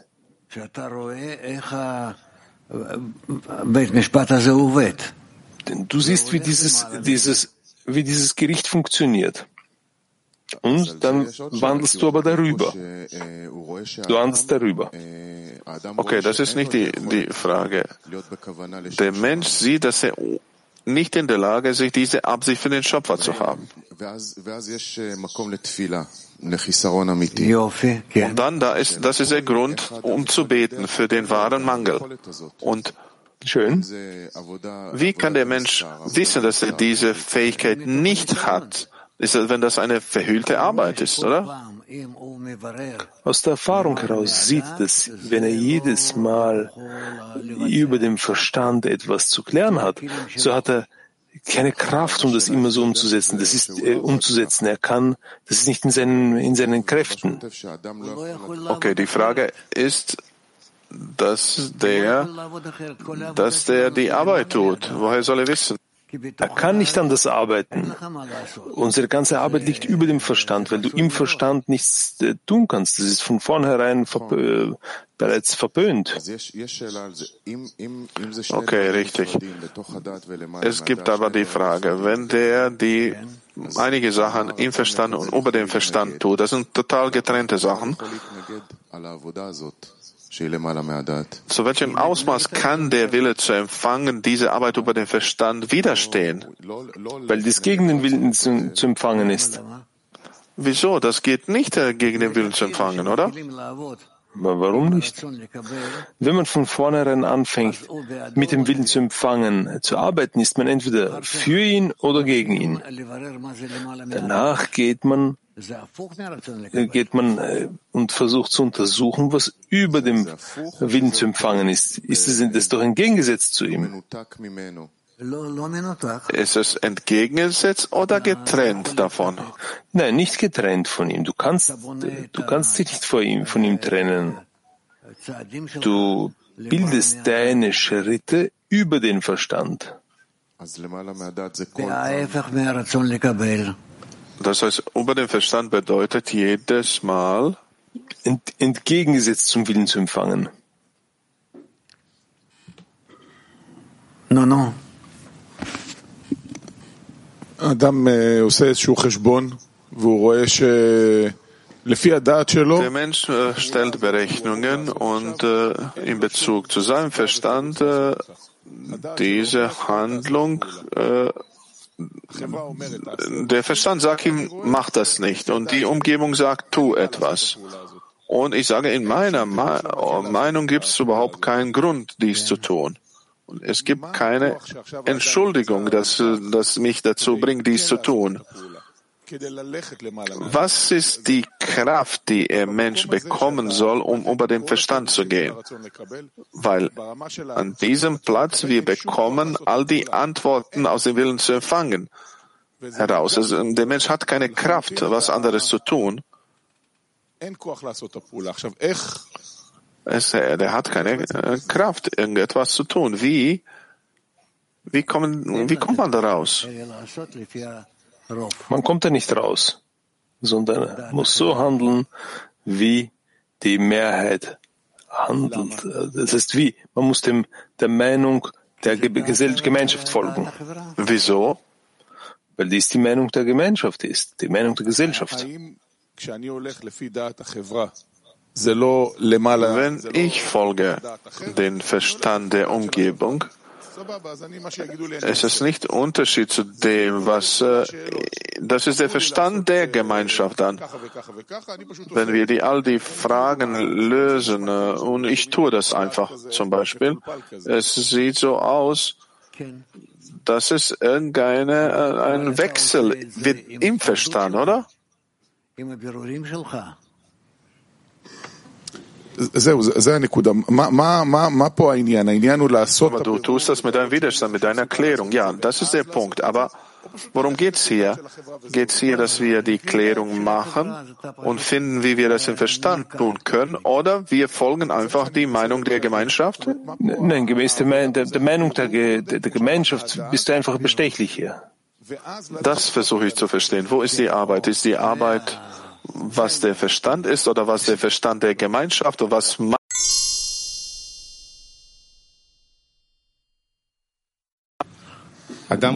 Denn du siehst, wie dieses, dieses, wie dieses Gericht funktioniert. Und dann wandelst du aber darüber. Du handelst darüber. Okay, das ist nicht die, die Frage. Der Mensch sieht, dass er nicht in der Lage ist, sich diese Absicht für den Schöpfer zu haben. Und dann, da ist, das ist der Grund, um zu beten für den wahren Mangel. Und Schön. Wie kann der Mensch wissen, dass er diese Fähigkeit nicht hat? Ist wenn das eine verhüllte Arbeit ist, oder? Aus der Erfahrung heraus sieht es, wenn er jedes Mal über den Verstand etwas zu klären hat, so hat er keine Kraft, um das immer so umzusetzen. Das ist äh, umzusetzen. Er kann, das ist nicht in seinen, in seinen Kräften. Okay, die Frage ist, dass der, dass der die Arbeit tut. Woher soll er wissen? Er kann nicht anders arbeiten. Unsere ganze Arbeit liegt über dem Verstand, weil du im Verstand nichts äh, tun kannst. Das ist von vornherein verb äh, bereits verböhnt. Okay, richtig. Es gibt aber die Frage, wenn der die einige Sachen im Verstand und über dem Verstand tut, das sind total getrennte Sachen. Zu welchem Ausmaß kann der Wille zu empfangen diese Arbeit über den Verstand widerstehen? Weil dies gegen den Willen zu, zu empfangen ist. Wieso? Das geht nicht äh, gegen den Willen zu empfangen, oder? Aber warum nicht? Wenn man von vornherein anfängt, mit dem Willen zu empfangen, zu arbeiten, ist man entweder für ihn oder gegen ihn. Danach geht man geht man äh, und versucht zu untersuchen, was über dem Willen zu empfangen ist. Ist es das doch entgegengesetzt zu ihm? Ist es entgegengesetzt oder getrennt davon? Nein, nicht getrennt von ihm. Du kannst, du kannst dich nicht von ihm, von ihm trennen. Du bildest deine Schritte über den Verstand. Das heißt, über den Verstand bedeutet jedes Mal ent, entgegengesetzt zum Willen zu empfangen. No, no. אדם עושה איזשהו חשבון והוא רואה Der Mensch äh, stellt Berechnungen und äh, in Bezug zu seinem Verstand äh, diese Handlung, äh, der Verstand sagt ihm, mach das nicht. Und die Umgebung sagt, tu etwas. Und ich sage, in meiner Meinung gibt es überhaupt keinen Grund, dies zu tun. Und es gibt keine Entschuldigung, dass, dass mich dazu bringt, dies zu tun. Was ist die Kraft, die der Mensch bekommen soll, um über den Verstand zu gehen? Weil an diesem Platz wir bekommen all die Antworten aus dem Willen zu empfangen heraus. Also der Mensch hat keine Kraft, was anderes zu tun. Es, der hat keine äh, Kraft, irgendetwas zu tun. Wie, wie, kommen, wie kommt man da raus? Man kommt da nicht raus, sondern muss so handeln, wie die Mehrheit handelt. Das heißt, wie? Man muss dem, der Meinung der Gemeinschaft folgen. Wieso? Weil dies die Meinung der Gemeinschaft ist, die Meinung der Gesellschaft. Wenn ich folge den Verstand der Umgebung, es ist nicht Unterschied zu dem, was, äh, das ist der Verstand der Gemeinschaft dann. Wenn wir die, all die Fragen lösen, äh, und ich tue das einfach zum Beispiel, es sieht so aus, dass es irgendeine, äh, ein Wechsel im Verstand, oder? Aber du tust das mit deinem Widerstand, mit deiner Erklärung. Ja, das ist der Punkt. Aber worum geht's hier? Geht's hier, dass wir die Klärung machen und finden, wie wir das im Verstand tun können? Oder wir folgen einfach die Meinung der Gemeinschaft? Nein, gemäß der, der, der Meinung der, der, Gemeinschaft bist du einfach bestechlich hier. Das versuche ich zu verstehen. Wo ist die Arbeit? Ist die Arbeit was der Verstand ist oder was der Verstand der Gemeinschaft oder was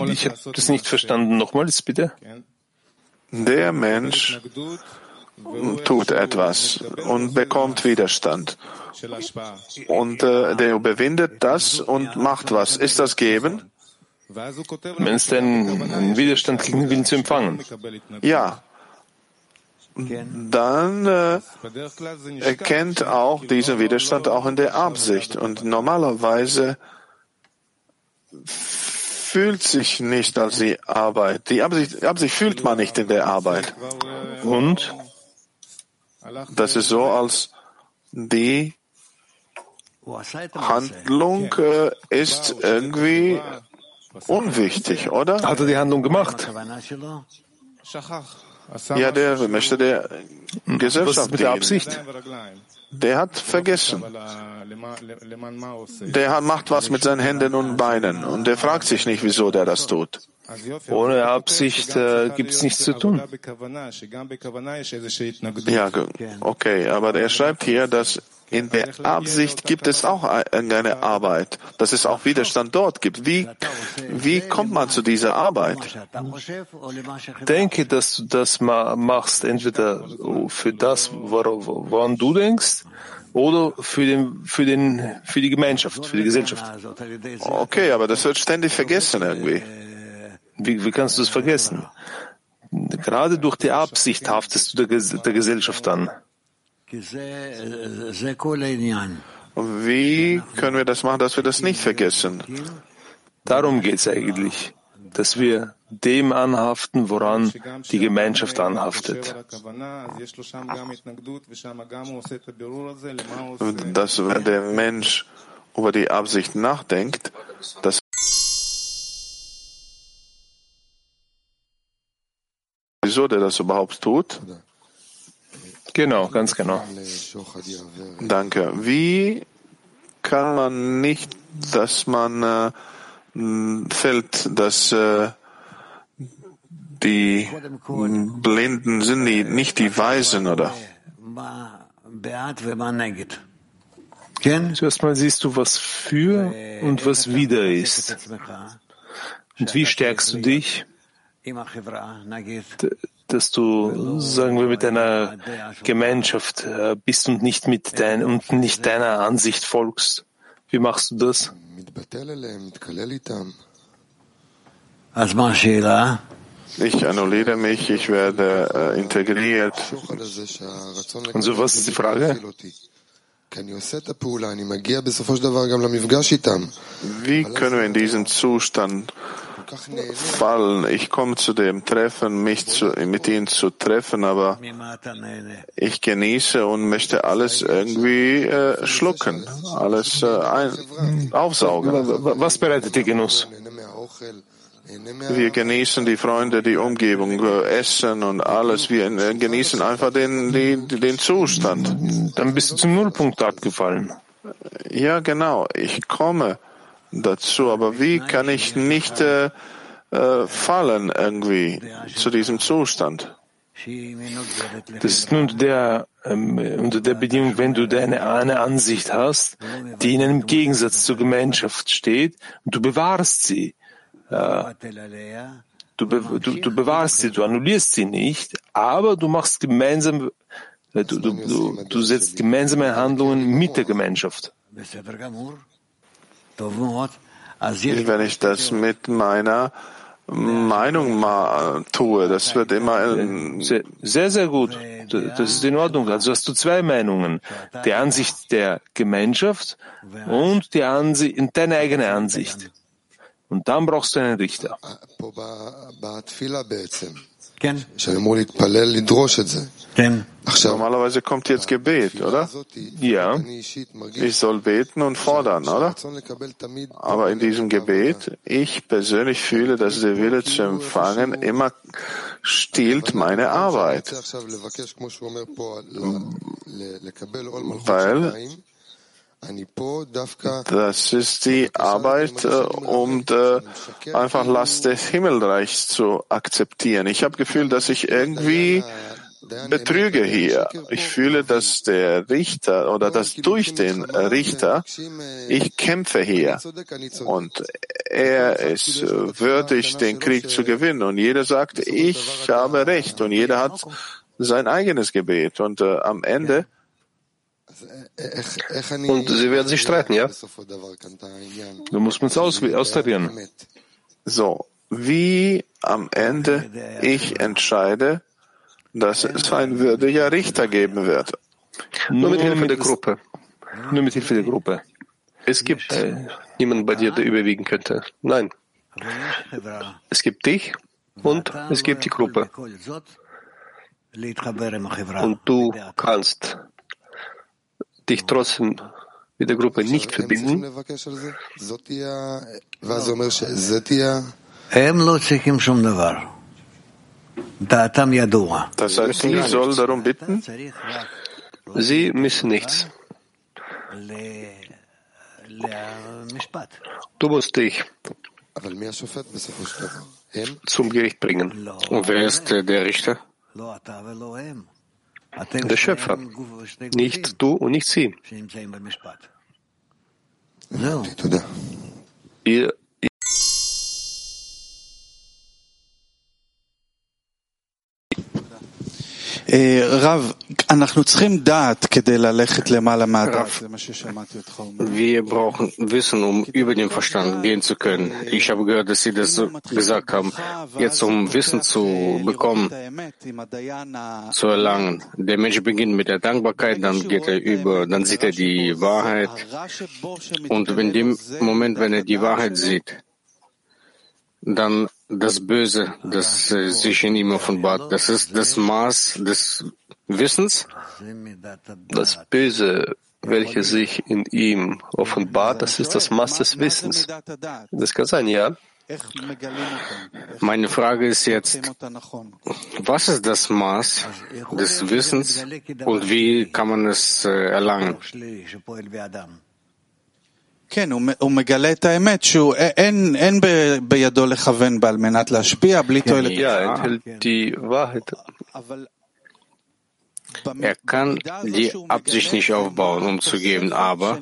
Ich habe das nicht verstanden. Nochmals bitte. Der Mensch tut etwas und bekommt Widerstand. Und äh, der überwindet das und macht was. Ist das Geben? Meinst du einen Widerstand gegen den Willen zu empfangen? Ja dann äh, erkennt auch diesen Widerstand auch in der Absicht. Und normalerweise fühlt sich nicht als die Arbeit. Die Absicht, Absicht fühlt man nicht in der Arbeit. Und? Das ist so, als die Handlung äh, ist irgendwie unwichtig, oder? Hat er die Handlung gemacht? Ja, der möchte der Gesellschaft Was ist mit der Absicht? Der hat vergessen. Der macht was mit seinen Händen und Beinen und der fragt sich nicht, wieso der das tut. Ohne Absicht äh, gibt es nichts zu tun. Ja, okay, aber er schreibt hier, dass in der Absicht gibt es auch eine Arbeit, dass es auch Widerstand dort gibt. Wie, wie kommt man zu dieser Arbeit? Denke, dass du das machst, entweder für das, woran du denkst, oder für, den, für, den, für die Gemeinschaft, für die Gesellschaft. Okay, aber das wird ständig vergessen irgendwie. Wie, wie kannst du das vergessen? Gerade durch die Absicht haftest du der, der Gesellschaft an. Wie können wir das machen, dass wir das nicht vergessen? Darum geht es eigentlich, dass wir dem anhaften, woran die Gemeinschaft anhaftet. Dass wenn der Mensch über die Absicht nachdenkt, dass wieso der das überhaupt tut? Genau, ganz genau. Danke. Wie kann man nicht, dass man äh, fällt, dass äh, die Blinden sind die, nicht die Weisen, oder? Zuerst mal siehst du, was für und was wieder ist. Und wie stärkst du dich? Dass du, sagen wir, mit deiner Gemeinschaft äh, bist und nicht mit dein, und nicht deiner Ansicht folgst. Wie machst du das? Ich annulliere mich, ich werde äh, integriert. Also was ist die Frage? Wie können wir in diesen Zustand fallen? Ich komme zu dem Treffen, mich zu, mit ihnen zu treffen, aber ich genieße und möchte alles irgendwie äh, schlucken, alles äh, ein, aufsaugen. Was bereitet dir Genuss? Wir genießen die Freunde, die Umgebung, Essen und alles. Wir genießen einfach den, den, den Zustand. Dann bist du zum Nullpunkt abgefallen. Ja, genau. Ich komme dazu, aber wie kann ich nicht äh, äh, fallen irgendwie zu diesem Zustand? Das ist nur unter der, ähm, unter der Bedingung, wenn du deine eine Ansicht hast, die in einem Gegensatz zur Gemeinschaft steht und du bewahrst sie. Äh, du, be, du, du bewahrst sie, du annullierst sie nicht, aber du machst gemeinsam, äh, du, du, du, du setzt gemeinsame Handlungen mit der Gemeinschaft. Wenn ich das mit meiner Meinung mal tue, das wird immer sehr, sehr, sehr gut. Das ist in Ordnung. Also hast du zwei Meinungen: die Ansicht der Gemeinschaft und die Ansicht, deine eigene Ansicht. Und dann brauchst du einen Richter. Normalerweise kommt jetzt Gebet, oder? Ja. Ich soll beten und fordern, oder? Aber in diesem Gebet, ich persönlich fühle, dass der Wille zu empfangen immer stiehlt meine Arbeit. Weil das ist die Arbeit, äh, um de, einfach Last des Himmelreichs zu akzeptieren. Ich habe Gefühl, dass ich irgendwie betrüge hier. Ich fühle, dass der Richter oder dass durch den Richter ich kämpfe hier. Und er ist würdig, den Krieg zu gewinnen. Und jeder sagt, ich habe Recht. Und jeder hat sein eigenes Gebet. Und äh, am Ende und sie werden sich streiten, ja? Du musst uns aus, austarieren. So, wie am Ende ich entscheide, dass es ein würdiger Richter geben wird. Nur mit Hilfe der Gruppe. Nur mit Hilfe der Gruppe. Es gibt äh, niemanden bei dir, der überwiegen könnte. Nein. Es gibt dich und es gibt die Gruppe. Und du kannst dich trotzdem mit der Gruppe nicht verbinden, das heißt, ich soll darum bitten? Sie müssen nichts. Du musst dich zum Gericht bringen. Und wer ist der Richter? Der Schöpfer, nicht du und nicht sie. Ihr, Wir brauchen Wissen, um über den Verstand gehen zu können. Ich habe gehört, dass Sie das gesagt haben. Jetzt, um Wissen zu bekommen, zu erlangen. Der Mensch beginnt mit der Dankbarkeit, dann geht er über, dann sieht er die Wahrheit. Und in dem Moment, wenn er die Wahrheit sieht, dann das Böse, das äh, sich in ihm offenbart, das ist das Maß des Wissens. Das Böse, welches sich in ihm offenbart, das ist das Maß des Wissens. Das kann sein, ja. Meine Frage ist jetzt, was ist das Maß des Wissens und wie kann man es äh, erlangen? כן, הוא מגלה את האמת שהוא, אין, אין בידו לכוון בה על מנת להשפיע בלי תועלת. Er kann die Absicht nicht aufbauen, um zu geben, aber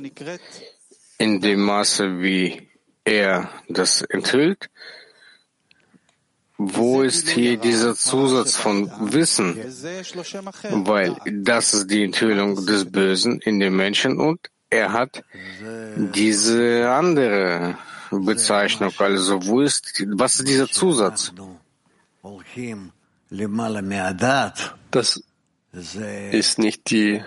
in dem Maße, wie er das enthüllt, wo ist hier dieser Zusatz von Wissen? Weil das ist die Enthüllung des Bösen in dem Menschen und er hat diese andere Bezeichnung. Also wo ist, was ist dieser Zusatz? Das ist nicht die,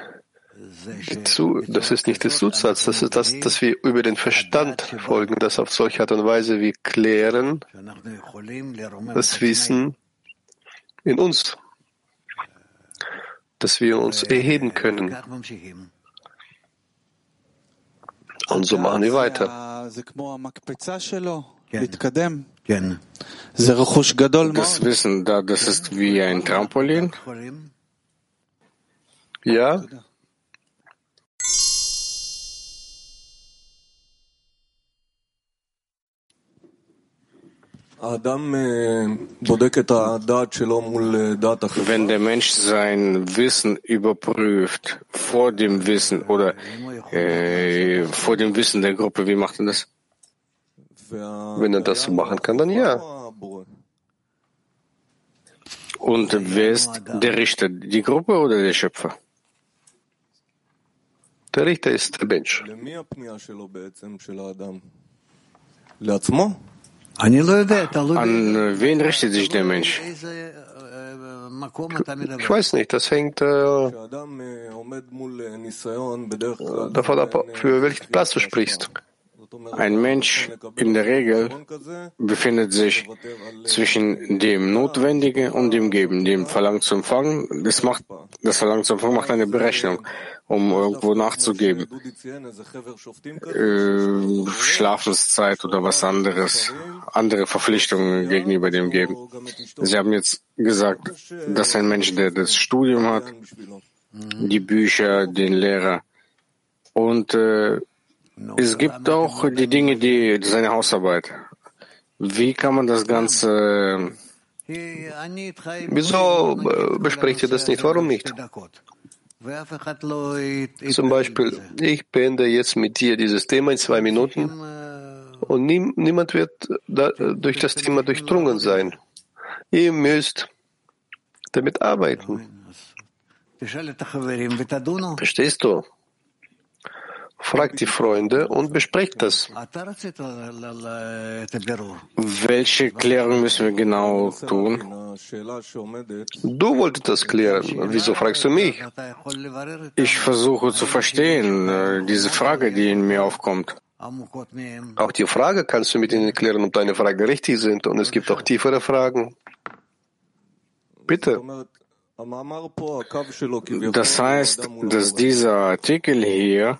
zu, das ist nicht der Zusatz, das ist das, dass wir über den Verstand folgen, das auf solche Art und Weise wir klären, das Wissen in uns, dass wir uns erheben können. Und so machen wir weiter. Das Wissen, da, das ist wie ein Trampolin. Ja. Wenn der Mensch sein Wissen überprüft vor dem Wissen oder äh, vor dem Wissen der Gruppe, wie macht er das? Wenn er das so machen kann, dann ja. Und wer ist der Richter? Die Gruppe oder der Schöpfer? Der Richter ist der Mensch. An wen richtet sich der Mensch? Ich weiß nicht, das hängt äh, davon ab, für welchen Platz du sprichst. Ein Mensch in der Regel befindet sich zwischen dem Notwendigen und dem Geben, dem Verlangen zu empfangen. Das, macht, das Verlangen zu empfangen macht eine Berechnung, um irgendwo nachzugeben. Äh, Schlafenszeit oder was anderes, andere Verpflichtungen gegenüber dem Geben. Sie haben jetzt gesagt, dass ein Mensch, der das Studium hat, die Bücher, den Lehrer und äh, es gibt auch die Dinge, die seine Hausarbeit. Wie kann man das Ganze? Wieso besprecht ihr das nicht? Warum nicht? Zum Beispiel, ich beende jetzt mit dir dieses Thema in zwei Minuten und nie, niemand wird da, durch das Thema durchdrungen sein. Ihr müsst damit arbeiten. Verstehst du? Fragt die Freunde und besprecht das. Welche Klärung müssen wir genau tun? Du wolltest das klären. Wieso fragst du mich? Ich versuche zu verstehen, diese Frage, die in mir aufkommt. Auch die Frage kannst du mit ihnen klären, ob deine Fragen richtig sind. Und es gibt auch tiefere Fragen. Bitte. Das heißt, dass dieser Artikel hier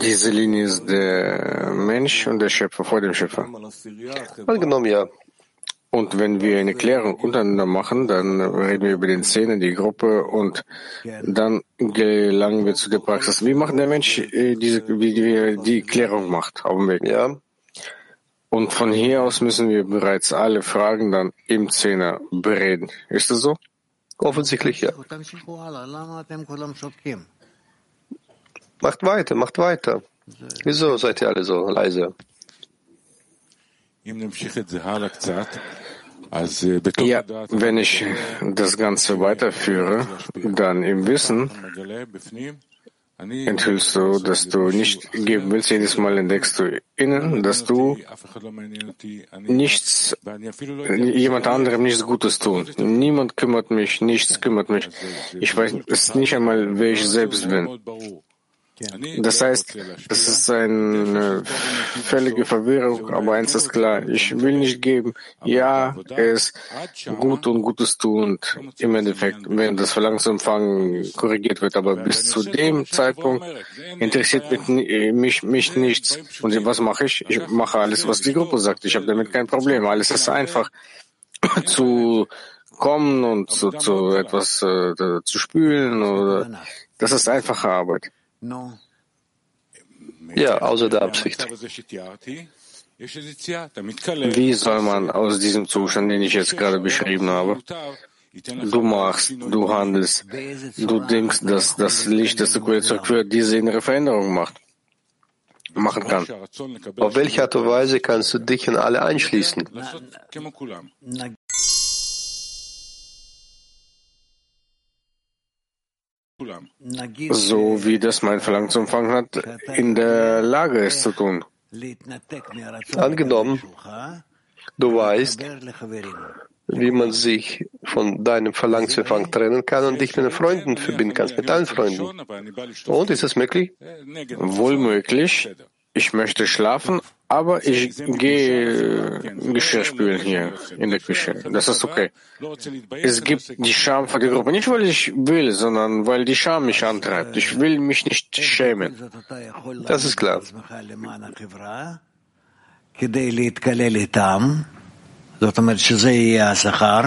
diese Linie ist der Mensch und der Schöpfer vor dem Schöpfer. Angenommen, ja. Und wenn wir eine Klärung untereinander machen, dann reden wir über den Szene, die Gruppe und dann gelangen wir zu der Praxis. Wie macht der Mensch diese, wie die, die Klärung macht auf dem Weg? Ja. Und von hier aus müssen wir bereits alle Fragen dann im Zehner bereden. Ist das so? Offensichtlich ja. Macht weiter, macht weiter. Wieso seid ihr alle so leise? Ja, wenn ich das Ganze weiterführe, dann im Wissen enthüllst du, dass du nicht geben willst. Jedes Mal entdeckst du innen, dass du nichts, jemand anderem nichts Gutes tun. Niemand kümmert mich, nichts kümmert mich. Ich weiß es nicht einmal, wer ich selbst bin. Das heißt, es ist eine völlige Verwirrung, aber eins ist klar, ich will nicht geben. Ja, ist gut und Gutes tun im Endeffekt, wenn das Verlangen zu empfangen korrigiert wird, aber bis zu dem Zeitpunkt interessiert mich, mich nichts. Und was mache ich? Ich mache alles, was die Gruppe sagt. Ich habe damit kein Problem. Alles ist einfach zu kommen und zu, zu etwas äh, zu spülen oder das ist einfache Arbeit. Ja, außer der Absicht. Wie soll man aus diesem Zustand, den ich jetzt gerade beschrieben habe, du machst, du handelst, du denkst, dass das Licht, das du zurückführt, diese innere Veränderung macht? machen kann. Auf welche Art und Weise kannst du dich in alle einschließen? So wie das mein Verlangen zu empfangen hat, in der Lage ist zu tun. Angenommen, du weißt, wie man sich von deinem Verlangen zu empfangen trennen kann und dich mit den Freunden verbinden kannst, mit deinen Freunden. Und ist das möglich? Wohl möglich Ich möchte schlafen, aber ich gehe Geschirr spülen hier in der Küche. Das ist okay. Es gibt die Scham für die Gruppe. Nicht, weil ich will, sondern weil die Scham mich antreibt. Ich will mich nicht schämen. Das ist klar. זאת אומרת שזה יהיה השכר,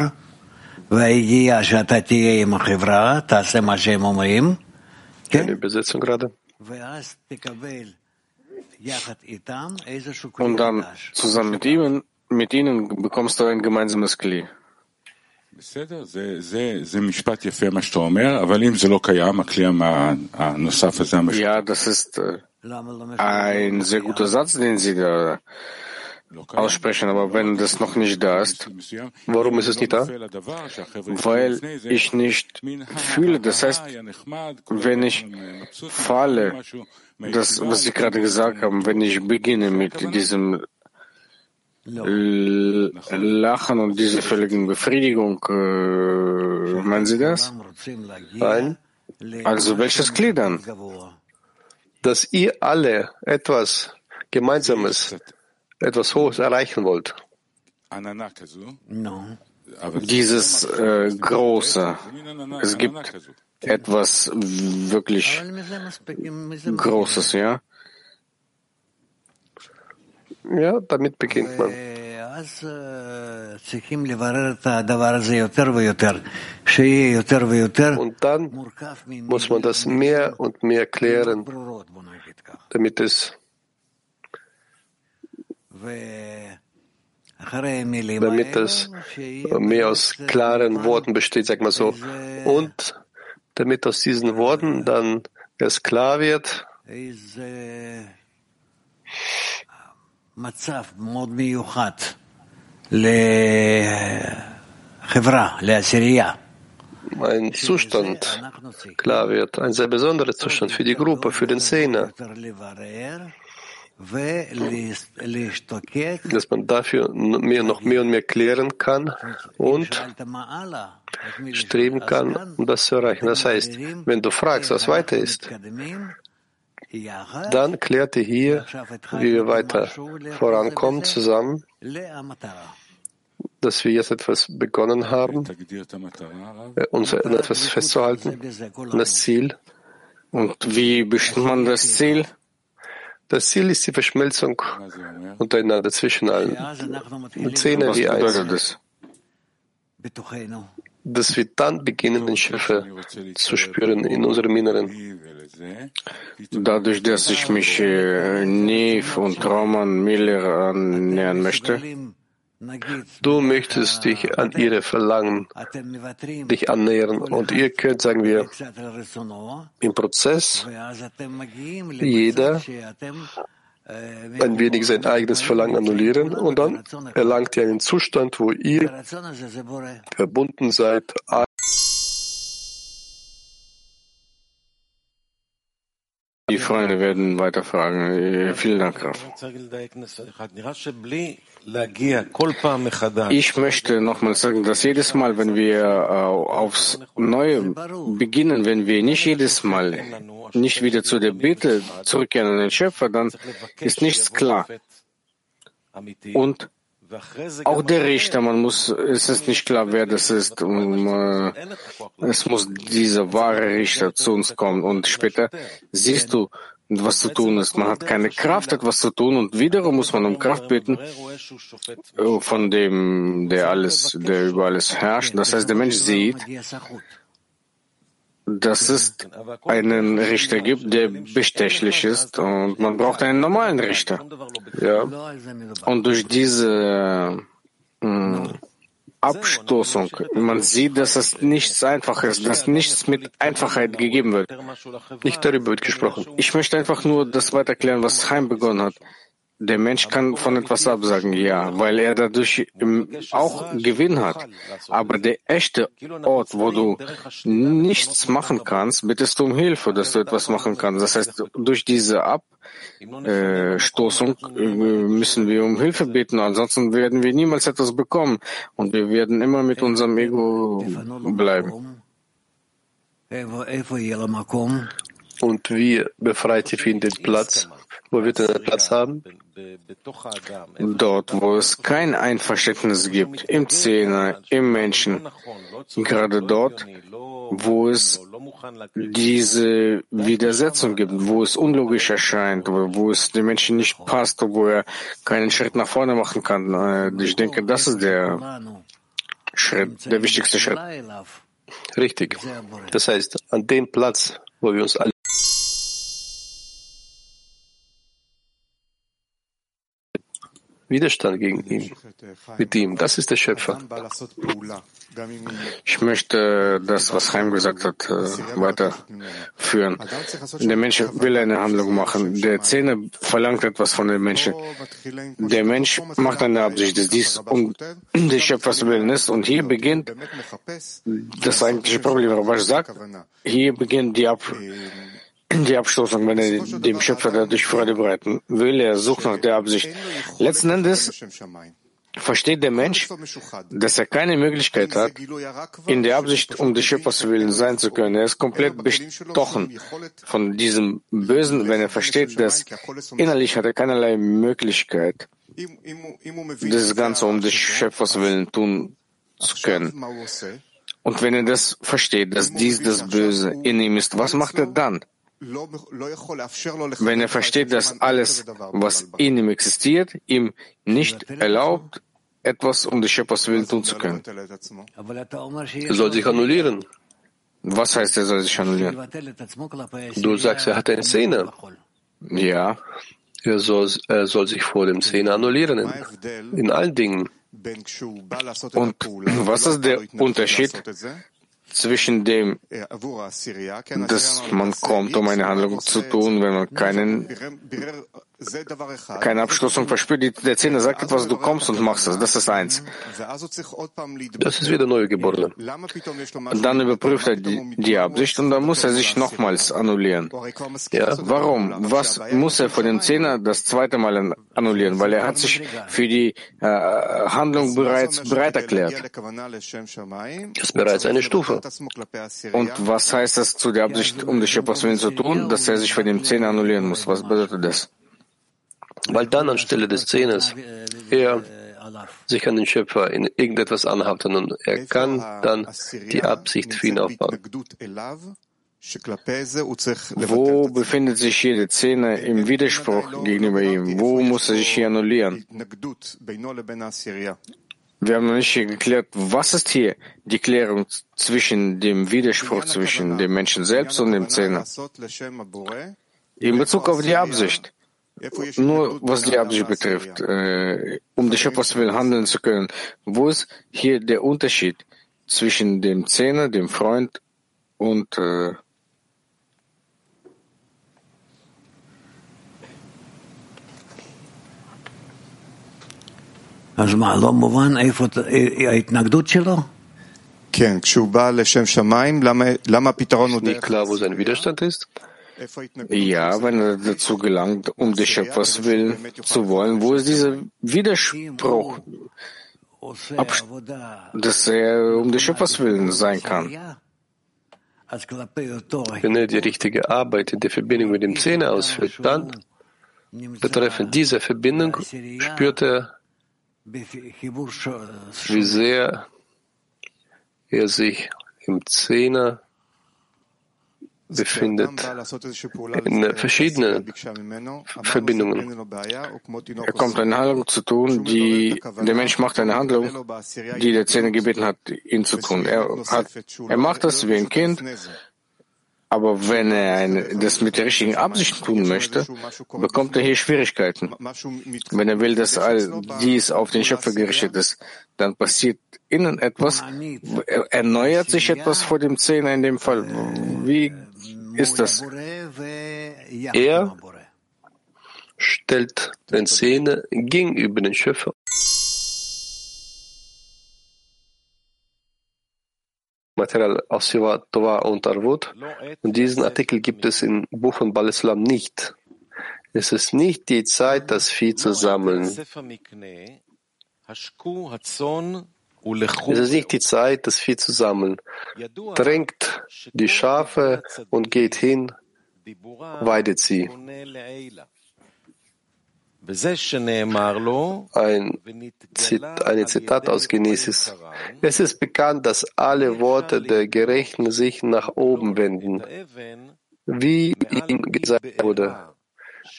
והיגיעה שאתה תהיה עם החברה, תעשה מה שהם אומרים, כן? ואז תקבל und dann zusammen mit ihnen, mit ihnen bekommst du ein gemeinsames Kli. Ja, das ist äh, ein sehr guter Satz, den Sie da aussprechen, aber wenn das noch nicht da ist, warum ist es nicht da? Weil ich nicht fühle. Das heißt, wenn ich falle, das, was Sie gerade gesagt haben, wenn ich beginne mit diesem Lachen und dieser völligen Befriedigung, äh, meinen Sie das? Nein. Also welches Glied dann? Dass ihr alle etwas Gemeinsames, etwas Hohes erreichen wollt. Dieses äh, Große. Es gibt etwas wirklich Großes, ja? Ja, damit beginnt man. Und dann muss man das mehr und mehr klären, damit es damit es mehr aus klaren Worten besteht, sag mal so. Und damit aus diesen Worten dann es klar wird, ein Zustand klar wird, ein sehr besonderer Zustand für die Gruppe, für den Zehner dass man dafür mehr, noch mehr und mehr klären kann und streben kann, um das zu erreichen. Das heißt, wenn du fragst, was weiter ist, dann klärt ihr hier, wie wir weiter vorankommen zusammen, dass wir jetzt etwas begonnen haben, uns an etwas festzuhalten, das Ziel. Und wie bestimmt man das Ziel? Das Ziel ist die Verschmelzung untereinander zwischen allen. Zähne wie eins. Dass wir dann beginnen, den Schöpfer zu spüren in unserem Inneren. Dadurch, dass ich mich äh, Nev und Roman Miller annähern möchte, Du möchtest dich an ihre Verlangen dich annähern. Und ihr könnt, sagen wir, im Prozess jeder ein wenig sein eigenes Verlangen annullieren. Und dann erlangt ihr einen Zustand, wo ihr verbunden seid, Die Freunde werden weiter fragen. Vielen Dank, Graf. Ich möchte nochmal sagen, dass jedes Mal, wenn wir äh, aufs Neue beginnen, wenn wir nicht jedes Mal nicht wieder zu der Bitte zurückkehren an den Schöpfer, dann ist nichts klar. Und auch der Richter, man muss, es ist nicht klar, wer das ist. Um, äh, es muss dieser wahre Richter zu uns kommen. Und später siehst du, was zu tun ist. Man hat keine Kraft, etwas zu tun. Und wiederum muss man um Kraft bitten äh, von dem, der alles, der über alles herrscht. Das heißt, der Mensch sieht, dass es einen Richter gibt, der bestechlich ist und man braucht einen normalen Richter. Ja. Und durch diese äh, Abstoßung. Man sieht, dass es nichts einfach ist, dass nichts mit Einfachheit gegeben wird. Nicht darüber wird gesprochen. Ich möchte einfach nur das weiterklären, was Heim begonnen hat. Der Mensch kann von etwas absagen, ja, weil er dadurch auch Gewinn hat. Aber der echte Ort, wo du nichts machen kannst, bittest du um Hilfe, dass du etwas machen kannst. Das heißt, durch diese Abstoßung äh, müssen wir um Hilfe bitten, ansonsten werden wir niemals etwas bekommen und wir werden immer mit unserem Ego bleiben. Und wie befreit ihr für ihn den Platz? Wo wird er Platz haben? Dort, wo es kein Einverständnis gibt, im Zehner, im Menschen, gerade dort, wo es diese Widersetzung gibt, wo es unlogisch erscheint, wo es dem Menschen nicht passt, wo er keinen Schritt nach vorne machen kann. Äh, ich denke, das ist der Schritt, der wichtigste Schritt. Richtig. Das heißt, an dem Platz, wo wir uns alle Widerstand gegen ihn, mit ihm. Das ist der Schöpfer. Ich möchte das, was Chaim gesagt hat, äh, weiterführen. Der Mensch will eine Handlung machen. Der Zähne verlangt etwas von dem Menschen. Der Mensch macht eine Absicht, dass dies um des Schöpfers Willen ist. Und hier beginnt das eigentliche Problem. Rabash sagt, hier beginnt die Ab die Abstoßung, wenn er dem Schöpfer dadurch Freude bereiten will. Er sucht nach der Absicht. Letzten Endes versteht der Mensch, dass er keine Möglichkeit hat, in der Absicht, um des Schöpfers willen sein zu können. Er ist komplett bestochen von diesem Bösen, wenn er versteht, dass innerlich hat er keinerlei Möglichkeit, das Ganze um des Schöpfers willen tun zu können. Und wenn er das versteht, dass dies das Böse in ihm ist, was macht er dann? Wenn er versteht, dass alles, was in ihm existiert, ihm nicht erlaubt, etwas um des Schöpfers Willen tun zu können. Er soll sich annullieren. Was heißt, er soll sich annullieren? Du sagst, er hat eine Szene. Ja. Er soll, er soll sich vor dem Szene annullieren, in, in allen Dingen. Und was ist der Unterschied zwischen dem, dass man kommt, um eine Handlung zu tun, wenn man keinen keine Abschlussung verspürt. Der Zehner sagt etwas, du kommst und machst es. Das ist eins. Das ist wieder Neugeborene. Dann überprüft er die, die, Absicht und dann muss er sich nochmals annullieren. Ja. Warum? Was muss er von dem Zehner das zweite Mal annullieren? Weil er hat sich für die äh, Handlung bereits bereit erklärt. Das ist bereits eine Stufe. Und was heißt das zu der Absicht, um die Schöpfers zu tun, dass er sich von dem Zehner annullieren muss? Was bedeutet das? weil dann anstelle des Zehners er sich an den Schöpfer in irgendetwas anhaften und er kann dann die Absicht für ihn aufbauen. Wo befindet sich hier der Zehner im Widerspruch gegenüber ihm? Wo muss er sich hier annullieren? Wir haben noch nicht hier geklärt, was ist hier die Klärung zwischen dem Widerspruch zwischen dem Menschen selbst und dem Zehner? In Bezug auf die Absicht. Nur was die Absicht betrifft, äh, um des Schöpfers will handeln zu können, wo ist hier der Unterschied zwischen dem Zehner, dem Freund und äh, אז מה, לא מובן איפה ההתנגדות שלו? כן, כשהוא בא לשם שמיים, למה, למה הפתרון הוא דרך... klar, wo sein Widerstand ist? Ja, wenn er dazu gelangt, um des Schöpfers willen zu wollen, wo ist dieser Widerspruch, dass er um des Schöpfers willen sein kann? Wenn er die richtige Arbeit in der Verbindung mit dem Zähne ausführt, dann betreffend dieser Verbindung spürt er, wie sehr er sich im Zehner befindet in verschiedenen Verbindungen. Er kommt eine Handlung zu tun, die der Mensch macht eine Handlung, die der Zähne gebeten hat, ihn zu tun. Er, hat, er macht das wie ein Kind Aber wenn er ein, das mit der richtigen Absicht tun möchte, bekommt er hier Schwierigkeiten. Wenn er will, dass all dies auf den Schöpfer gerichtet ist, dann passiert innen etwas, erneuert sich etwas vor dem Zehner in dem Fall. Wie ist das? Er stellt den Zehner gegenüber den Schöpfer. Material aus Tova und Arvut. Und diesen Artikel gibt es in Buch von Balislam nicht. Es ist nicht die Zeit, das Vieh zu sammeln. Es ist nicht die Zeit, das Vieh zu sammeln. Drängt die Schafe und geht hin, weidet sie. Ein Zit eine Zitat aus Genesis. Es ist bekannt, dass alle Worte der Gerechten sich nach oben wenden, wie ihm gesagt wurde.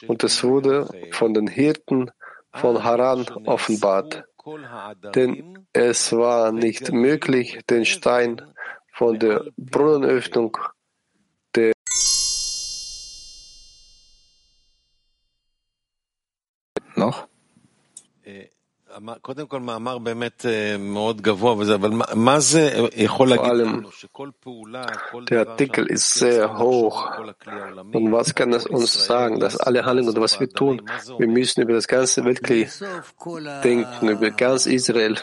Und es wurde von den Hirten von Haran offenbart. Denn es war nicht möglich, den Stein von der Brunnenöffnung Vor allem, der Artikel ist sehr hoch. Und was kann es uns sagen, dass alle Handlungen oder was wir tun, wir müssen über das ganze Weltkrieg denken, über ganz Israel,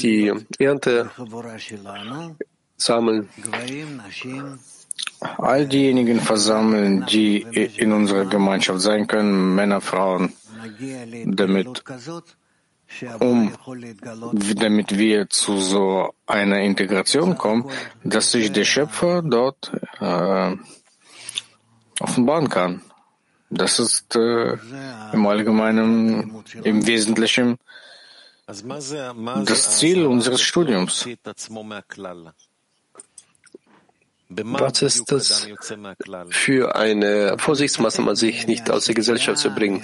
die Ernte sammeln. All diejenigen versammeln, die in unserer Gemeinschaft sein können, Männer, Frauen, damit, um, damit wir zu so einer Integration kommen, dass sich der Schöpfer dort äh, offenbaren kann. Das ist äh, im Allgemeinen, im Wesentlichen das Ziel unseres Studiums. Was ist das für eine Vorsichtsmaßnahme, sich nicht aus der Gesellschaft zu bringen?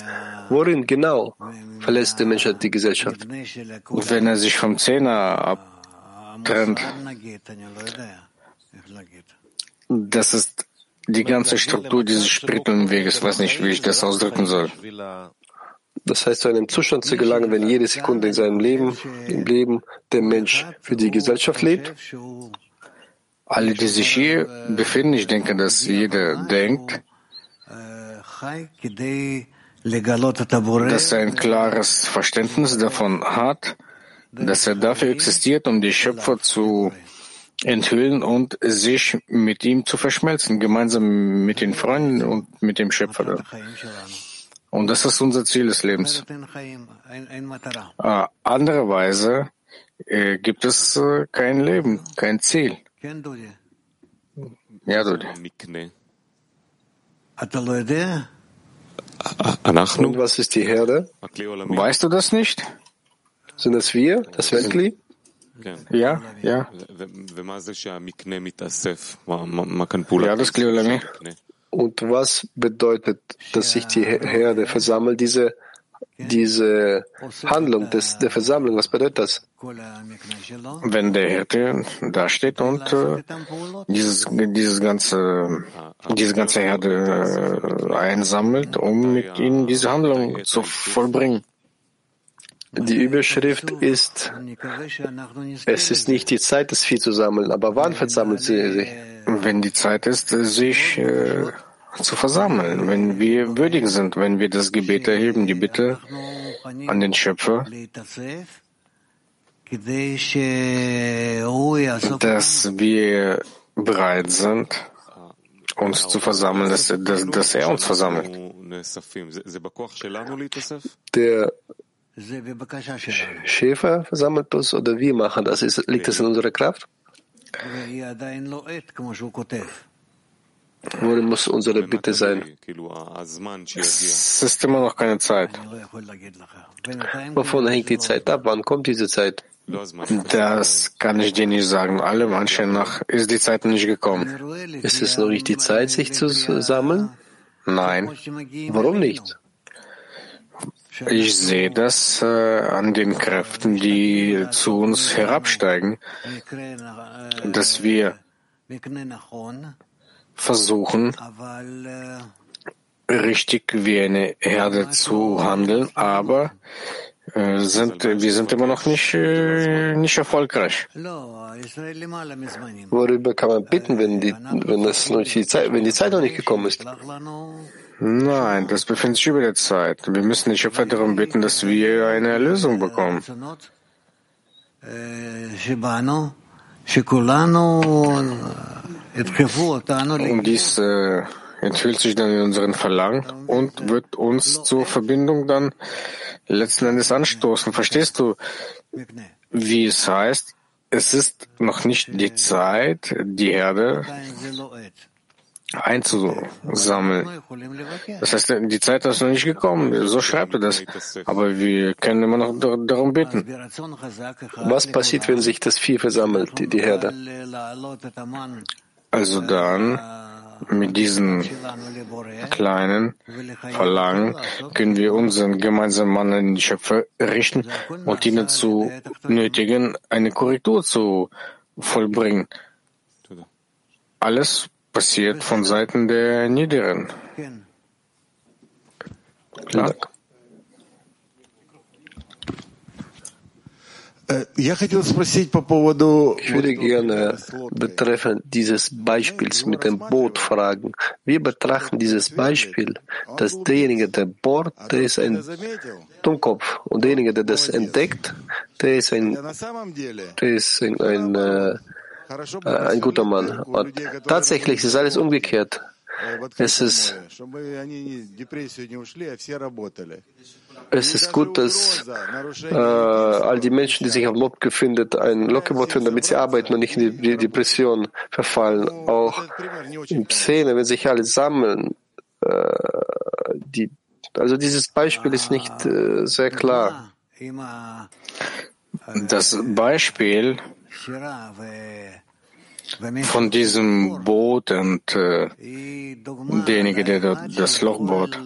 Worin genau verlässt der Mensch die Gesellschaft? Wenn er sich vom Zehner abtrennt, das ist die ganze Struktur dieses spirituellen Weges. Ich weiß nicht, wie ich das ausdrücken soll. Das heißt, zu einem Zustand zu gelangen, wenn jede Sekunde in seinem Leben, im Leben der Mensch für die Gesellschacht lebt? Alle, die sich hier befinden, ich denke, dass jeder denkt, dass er ein klares Verständnis davon hat, dass er dafür existiert, um die Schöpfer zu enthüllen und sich mit ihm zu verschmelzen, gemeinsam mit den Freunden und mit dem Schöpfer. Und das ist unser Ziel des Lebens. Äh, andererweise äh, gibt es äh, kein Leben, kein Ziel. Ja. Und was ist die Herde? Weißt du das nicht? Sind das wir, das Weltkli? Ja, ja. Ja, das Kliolami. Und was bedeutet, dass sich die Herde versammelt? Diese diese Handlung des, der Versammlung, was bedeutet das? Wenn der Hirte da steht und äh, dieses, dieses ganze, diese ganze Herde äh, einsammelt, um mit ihnen diese Handlung zu vollbringen. Die Überschrift ist, es ist nicht die Zeit, das Vieh zu sammeln, aber wann versammelt sie sich? Wenn die Zeit ist, sich äh, zu versammeln, wenn wir würdig sind, wenn wir das Gebet erheben, die Bitte an den Schöpfer, dass wir bereit sind, uns zu versammeln, dass, dass, dass er uns versammelt. Der Schäfer versammelt uns oder wir machen das? Ist, liegt das in unserer Kraft? Worin muss unsere Bitte sein? Es ist immer noch keine Zeit. Wovon hängt die Zeit ab? Wann kommt diese Zeit? Das kann ich dir nicht sagen. Allem Anschein nach ist die Zeit nicht gekommen. Ist es noch nicht die Zeit, sich zu sammeln? Nein. Warum nicht? Ich sehe das äh, an den Kräften, die zu uns herabsteigen, dass wir versuchen, richtig wie eine Herde zu handeln, aber äh, sind, wir sind immer noch nicht, äh, nicht erfolgreich. Worüber kann man bitten, wenn die, wenn das noch die Zeit, wenn die Zeit noch nicht gekommen ist? Nein, das befindet sich über der Zeit. Wir müssen die Schöpfer darum bitten, dass wir eine Erlösung bekommen. Und dies äh, enthüllt sich dann in unseren Verlangen und wird uns zur Verbindung dann letzten Endes anstoßen. Verstehst du, wie es heißt? Es ist noch nicht die Zeit, die Herde einzusammeln. Das heißt, die Zeit ist noch nicht gekommen. So schreibt er das. Aber wir können immer noch darum bitten. Was passiert, wenn sich das Vieh versammelt, die, die Herde? Also dann mit diesen kleinen Verlangen können wir unseren gemeinsamen Mann an den Schöpfer richten und ihn dazu nötigen, eine Korrektur zu vollbringen. Alles passiert von Seiten der Niederen. Klar. Ich würde gerne betreffend dieses Beispiels mit dem Boot fragen. Wir betrachten dieses Beispiel, dass derjenige, der bohrt, der ist ein Dummkopf und derjenige, der das entdeckt, der ist ein, der ist ein, ein, ein, ein guter Mann. Und tatsächlich ist alles umgekehrt. Es ist, es ist gut, dass äh, all die Menschen, die sich auf Lob befinden, ein Lockgebot finden, damit sie arbeiten und nicht in die Depression verfallen. Auch in Szene, wenn sich alle sammeln, äh, die, also dieses Beispiel ist nicht äh, sehr klar. Das Beispiel von diesem Boot und äh, derjenige, der das Loch bohrt.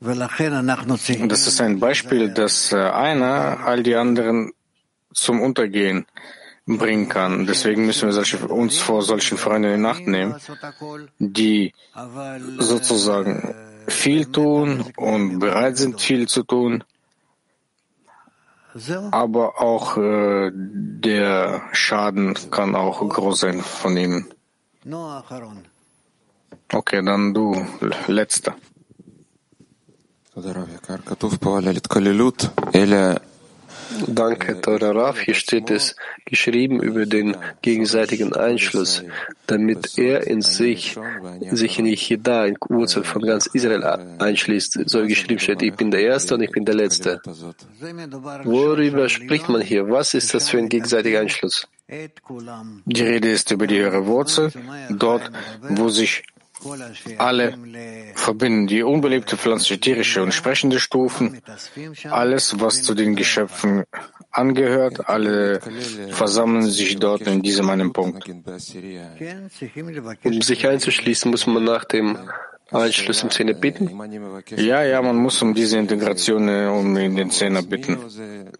Das ist ein Beispiel, dass äh, einer all die anderen zum Untergehen bringen kann. Deswegen müssen wir solche, uns vor solchen Freunden in Nacht nehmen, die sozusagen viel tun und bereit sind, viel zu tun, aber auch äh, der Schaden kann auch groß sein von ihnen. Okay, dann du, letzter. Danke, Tora Rav. Hier steht es geschrieben über den gegenseitigen Einschluss, damit er in sich, sich in Yichida, in Wurzel von ganz Israel einschließt. So geschrieben steht, ich bin der Erste und ich bin der Letzte. Worüber spricht man hier? Was ist das für ein gegenseitiger Einschluss? Die Rede ist über die höhere Wurzel, dort, wo sich alle verbinden die unbelebte pflanzliche, tierische und sprechende Stufen, alles, was zu den Geschöpfen angehört, alle versammeln sich dort in diesem einen Punkt. Um sich einzuschließen, muss man nach dem Einschluss im Zehner bitten? Ja, ja, man muss um diese Integration äh, um in den Zehner bitten.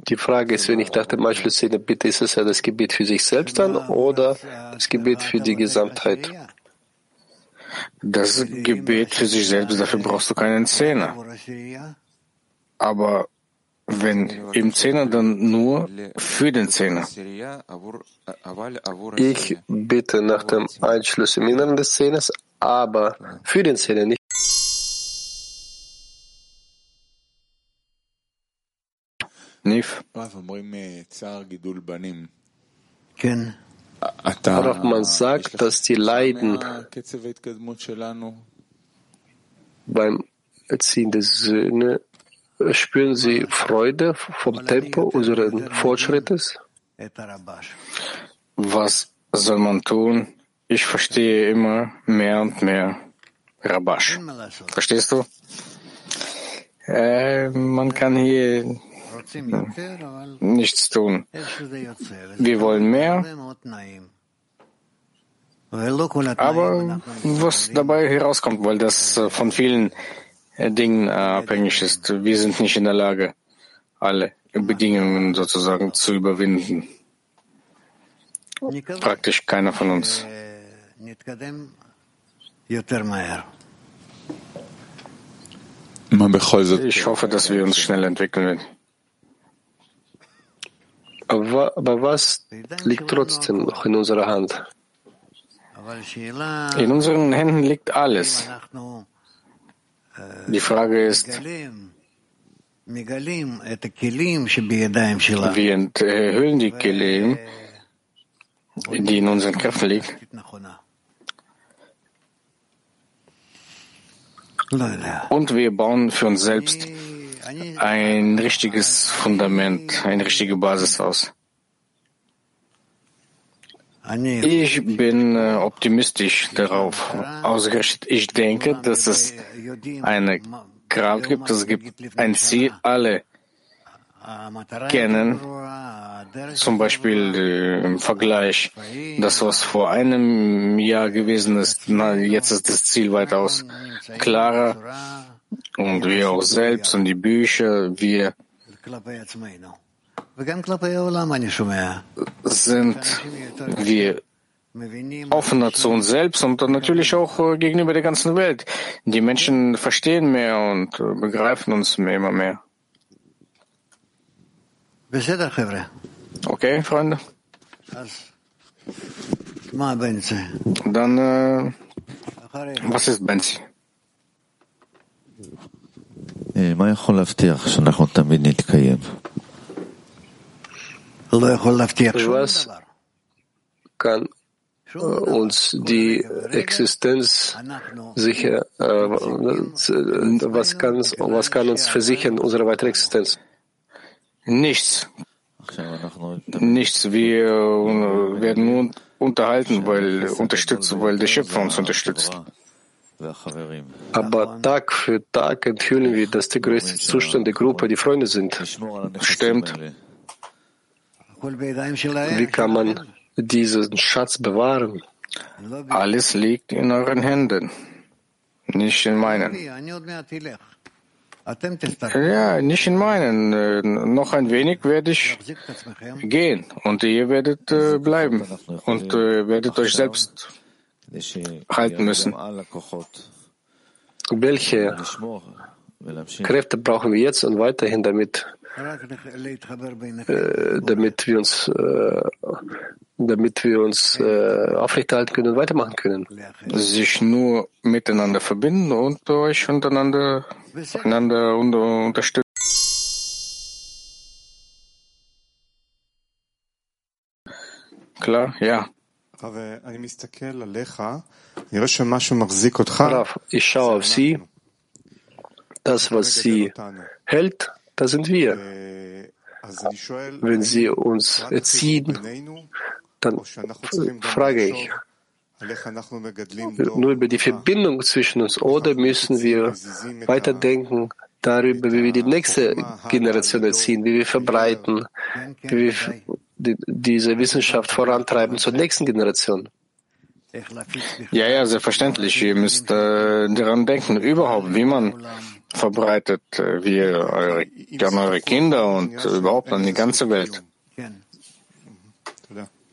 Die Frage ist, wenn ich nach dem Einschluss Zehner bitte, ist es ja das Gebet für sich selbst dann oder das Gebet für die Gesamtheit? Das Gebet für sich selbst, dafür brauchst du keinen Zehner. Aber wenn im Zehner, dann nur für den Zehner. Ich bitte nach dem Einschluss im Inneren des Zehners, aber für den Zehner nicht. Nif. Doch man sagt, dass die Leiden beim Erziehen der Söhne spüren sie Freude vom Tempo unseres Fortschrittes? Was soll man tun? Ich verstehe immer mehr und mehr Rabash. Verstehst du? Äh, man kann hier nichts tun. Wir wollen mehr, aber was dabei herauskommt, weil das von vielen Dingen abhängig ist. Wir sind nicht in der Lage, alle Bedingungen sozusagen zu überwinden. Praktisch keiner von uns. Ich hoffe, dass wir uns schnell entwickeln. Aber, aber was liegt trotzdem noch in unserer Hand? In unseren Händen liegt alles. Die Frage ist, wir enthüllen die Kelim, die in unseren Kräften liegen. Und wir bauen für uns selbst ein richtiges Fundament, eine richtige Basis aus. Ich bin äh, optimistisch darauf ausgerichtet. Ich denke, dass es eine Kraft gibt, es gibt ein Ziel, alle kennen, zum Beispiel äh, im Vergleich, das, was vor einem Jahr gewesen ist, na, jetzt ist das Ziel weitaus klarer und wir auch selbst und die Bücher, wir sind wir offener zu uns selbst und natürlich auch äh, gegenüber der ganzen Welt. Die Menschen verstehen mehr und äh, begreifen uns mehr, immer mehr. Okay, Freunde? Dann, äh, was ist Benzi? Was kann uns die Existenz sicher, äh, was kann, was kann uns versichern, unsere weitere Existenz? Nichts. Nichts. Wir äh, werden nur unterhalten, weil unterstützt, weil der Schöpfer uns unterstützt. Aber Tag für Tag enthüllen wir, dass der größte Zustand der Gruppe die Freunde sind. Stimmt. Wie kann man diesen Schatz bewahren? Alles liegt in euren Händen, nicht in meinen. Ja, nicht in meinen. Äh, noch ein wenig werde ich gehen und ihr werdet äh, bleiben. Und äh, werdet euch selbst halten müssen. Welche Kräfte brauchen wir jetzt und weiterhin, damit, äh, damit wir uns, äh, damit wir uns äh, aufrechterhalten können und weitermachen können? Sich nur miteinander verbinden und euch untereinander, einander unterstützen. Klar, ja. Rav, ich schaue auf Sie. Das, was Sie hält, das sind wir. Wenn Sie uns erziehen, dann frage ich, nur über die Verbindung zwischen uns oder müssen wir weiterdenken darüber, wie wir die nächste Generation erziehen, wie wir verbreiten, wie wir diese Wissenschaft vorantreiben zur nächsten Generation. Ja, ja, selbstverständlich. Ihr müsst äh, daran denken, überhaupt, wie man verbreitet, äh, wie eure, an eure Kinder und äh, überhaupt an die ganze Welt.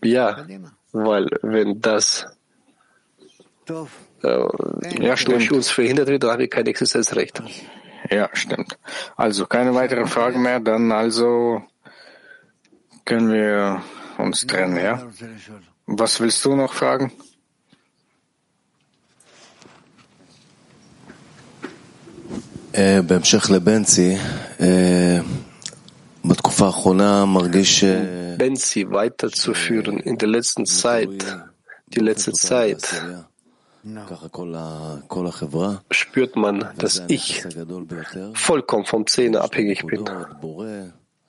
Ja, weil wenn das äh, ja, durch uns verhindert wird, dann haben wir kein Existenzrecht. Ja, stimmt. Also keine weiteren Fragen mehr, dann also können wir uns trennen, ja? Was willst du noch fragen? בהמשך לבנצי, בתקופה האחרונה מרגיש... Benzi weiterzuführen in der letzten Zeit, die letzte Zeit, spürt man, dass ich vollkommen vom Zehner abhängig bin.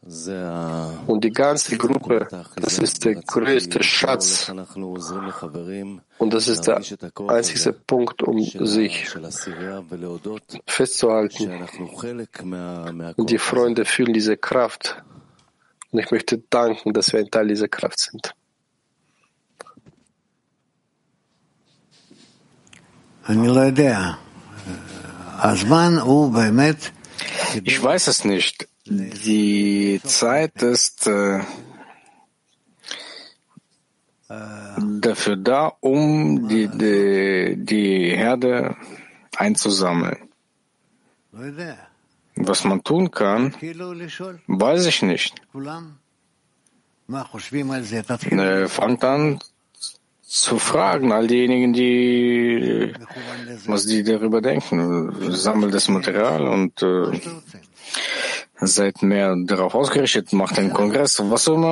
Und die ganze Gruppe, das ist der größte Schatz. Und das ist der einzige Punkt, um sich festzuhalten. Und die Freunde fühlen diese Kraft. Und ich möchte danken, dass wir ein Teil dieser Kraft sind. Ich weiß es nicht. Die Zeit ist äh, dafür da, um die, die, die Herde einzusammeln. Was man tun kann, weiß ich nicht. Er fangt an zu fragen, all diejenigen, die, was die darüber denken. Sammelt das Material und äh, seid mehr darauf ausgerichtet, macht den Kongress, was immer.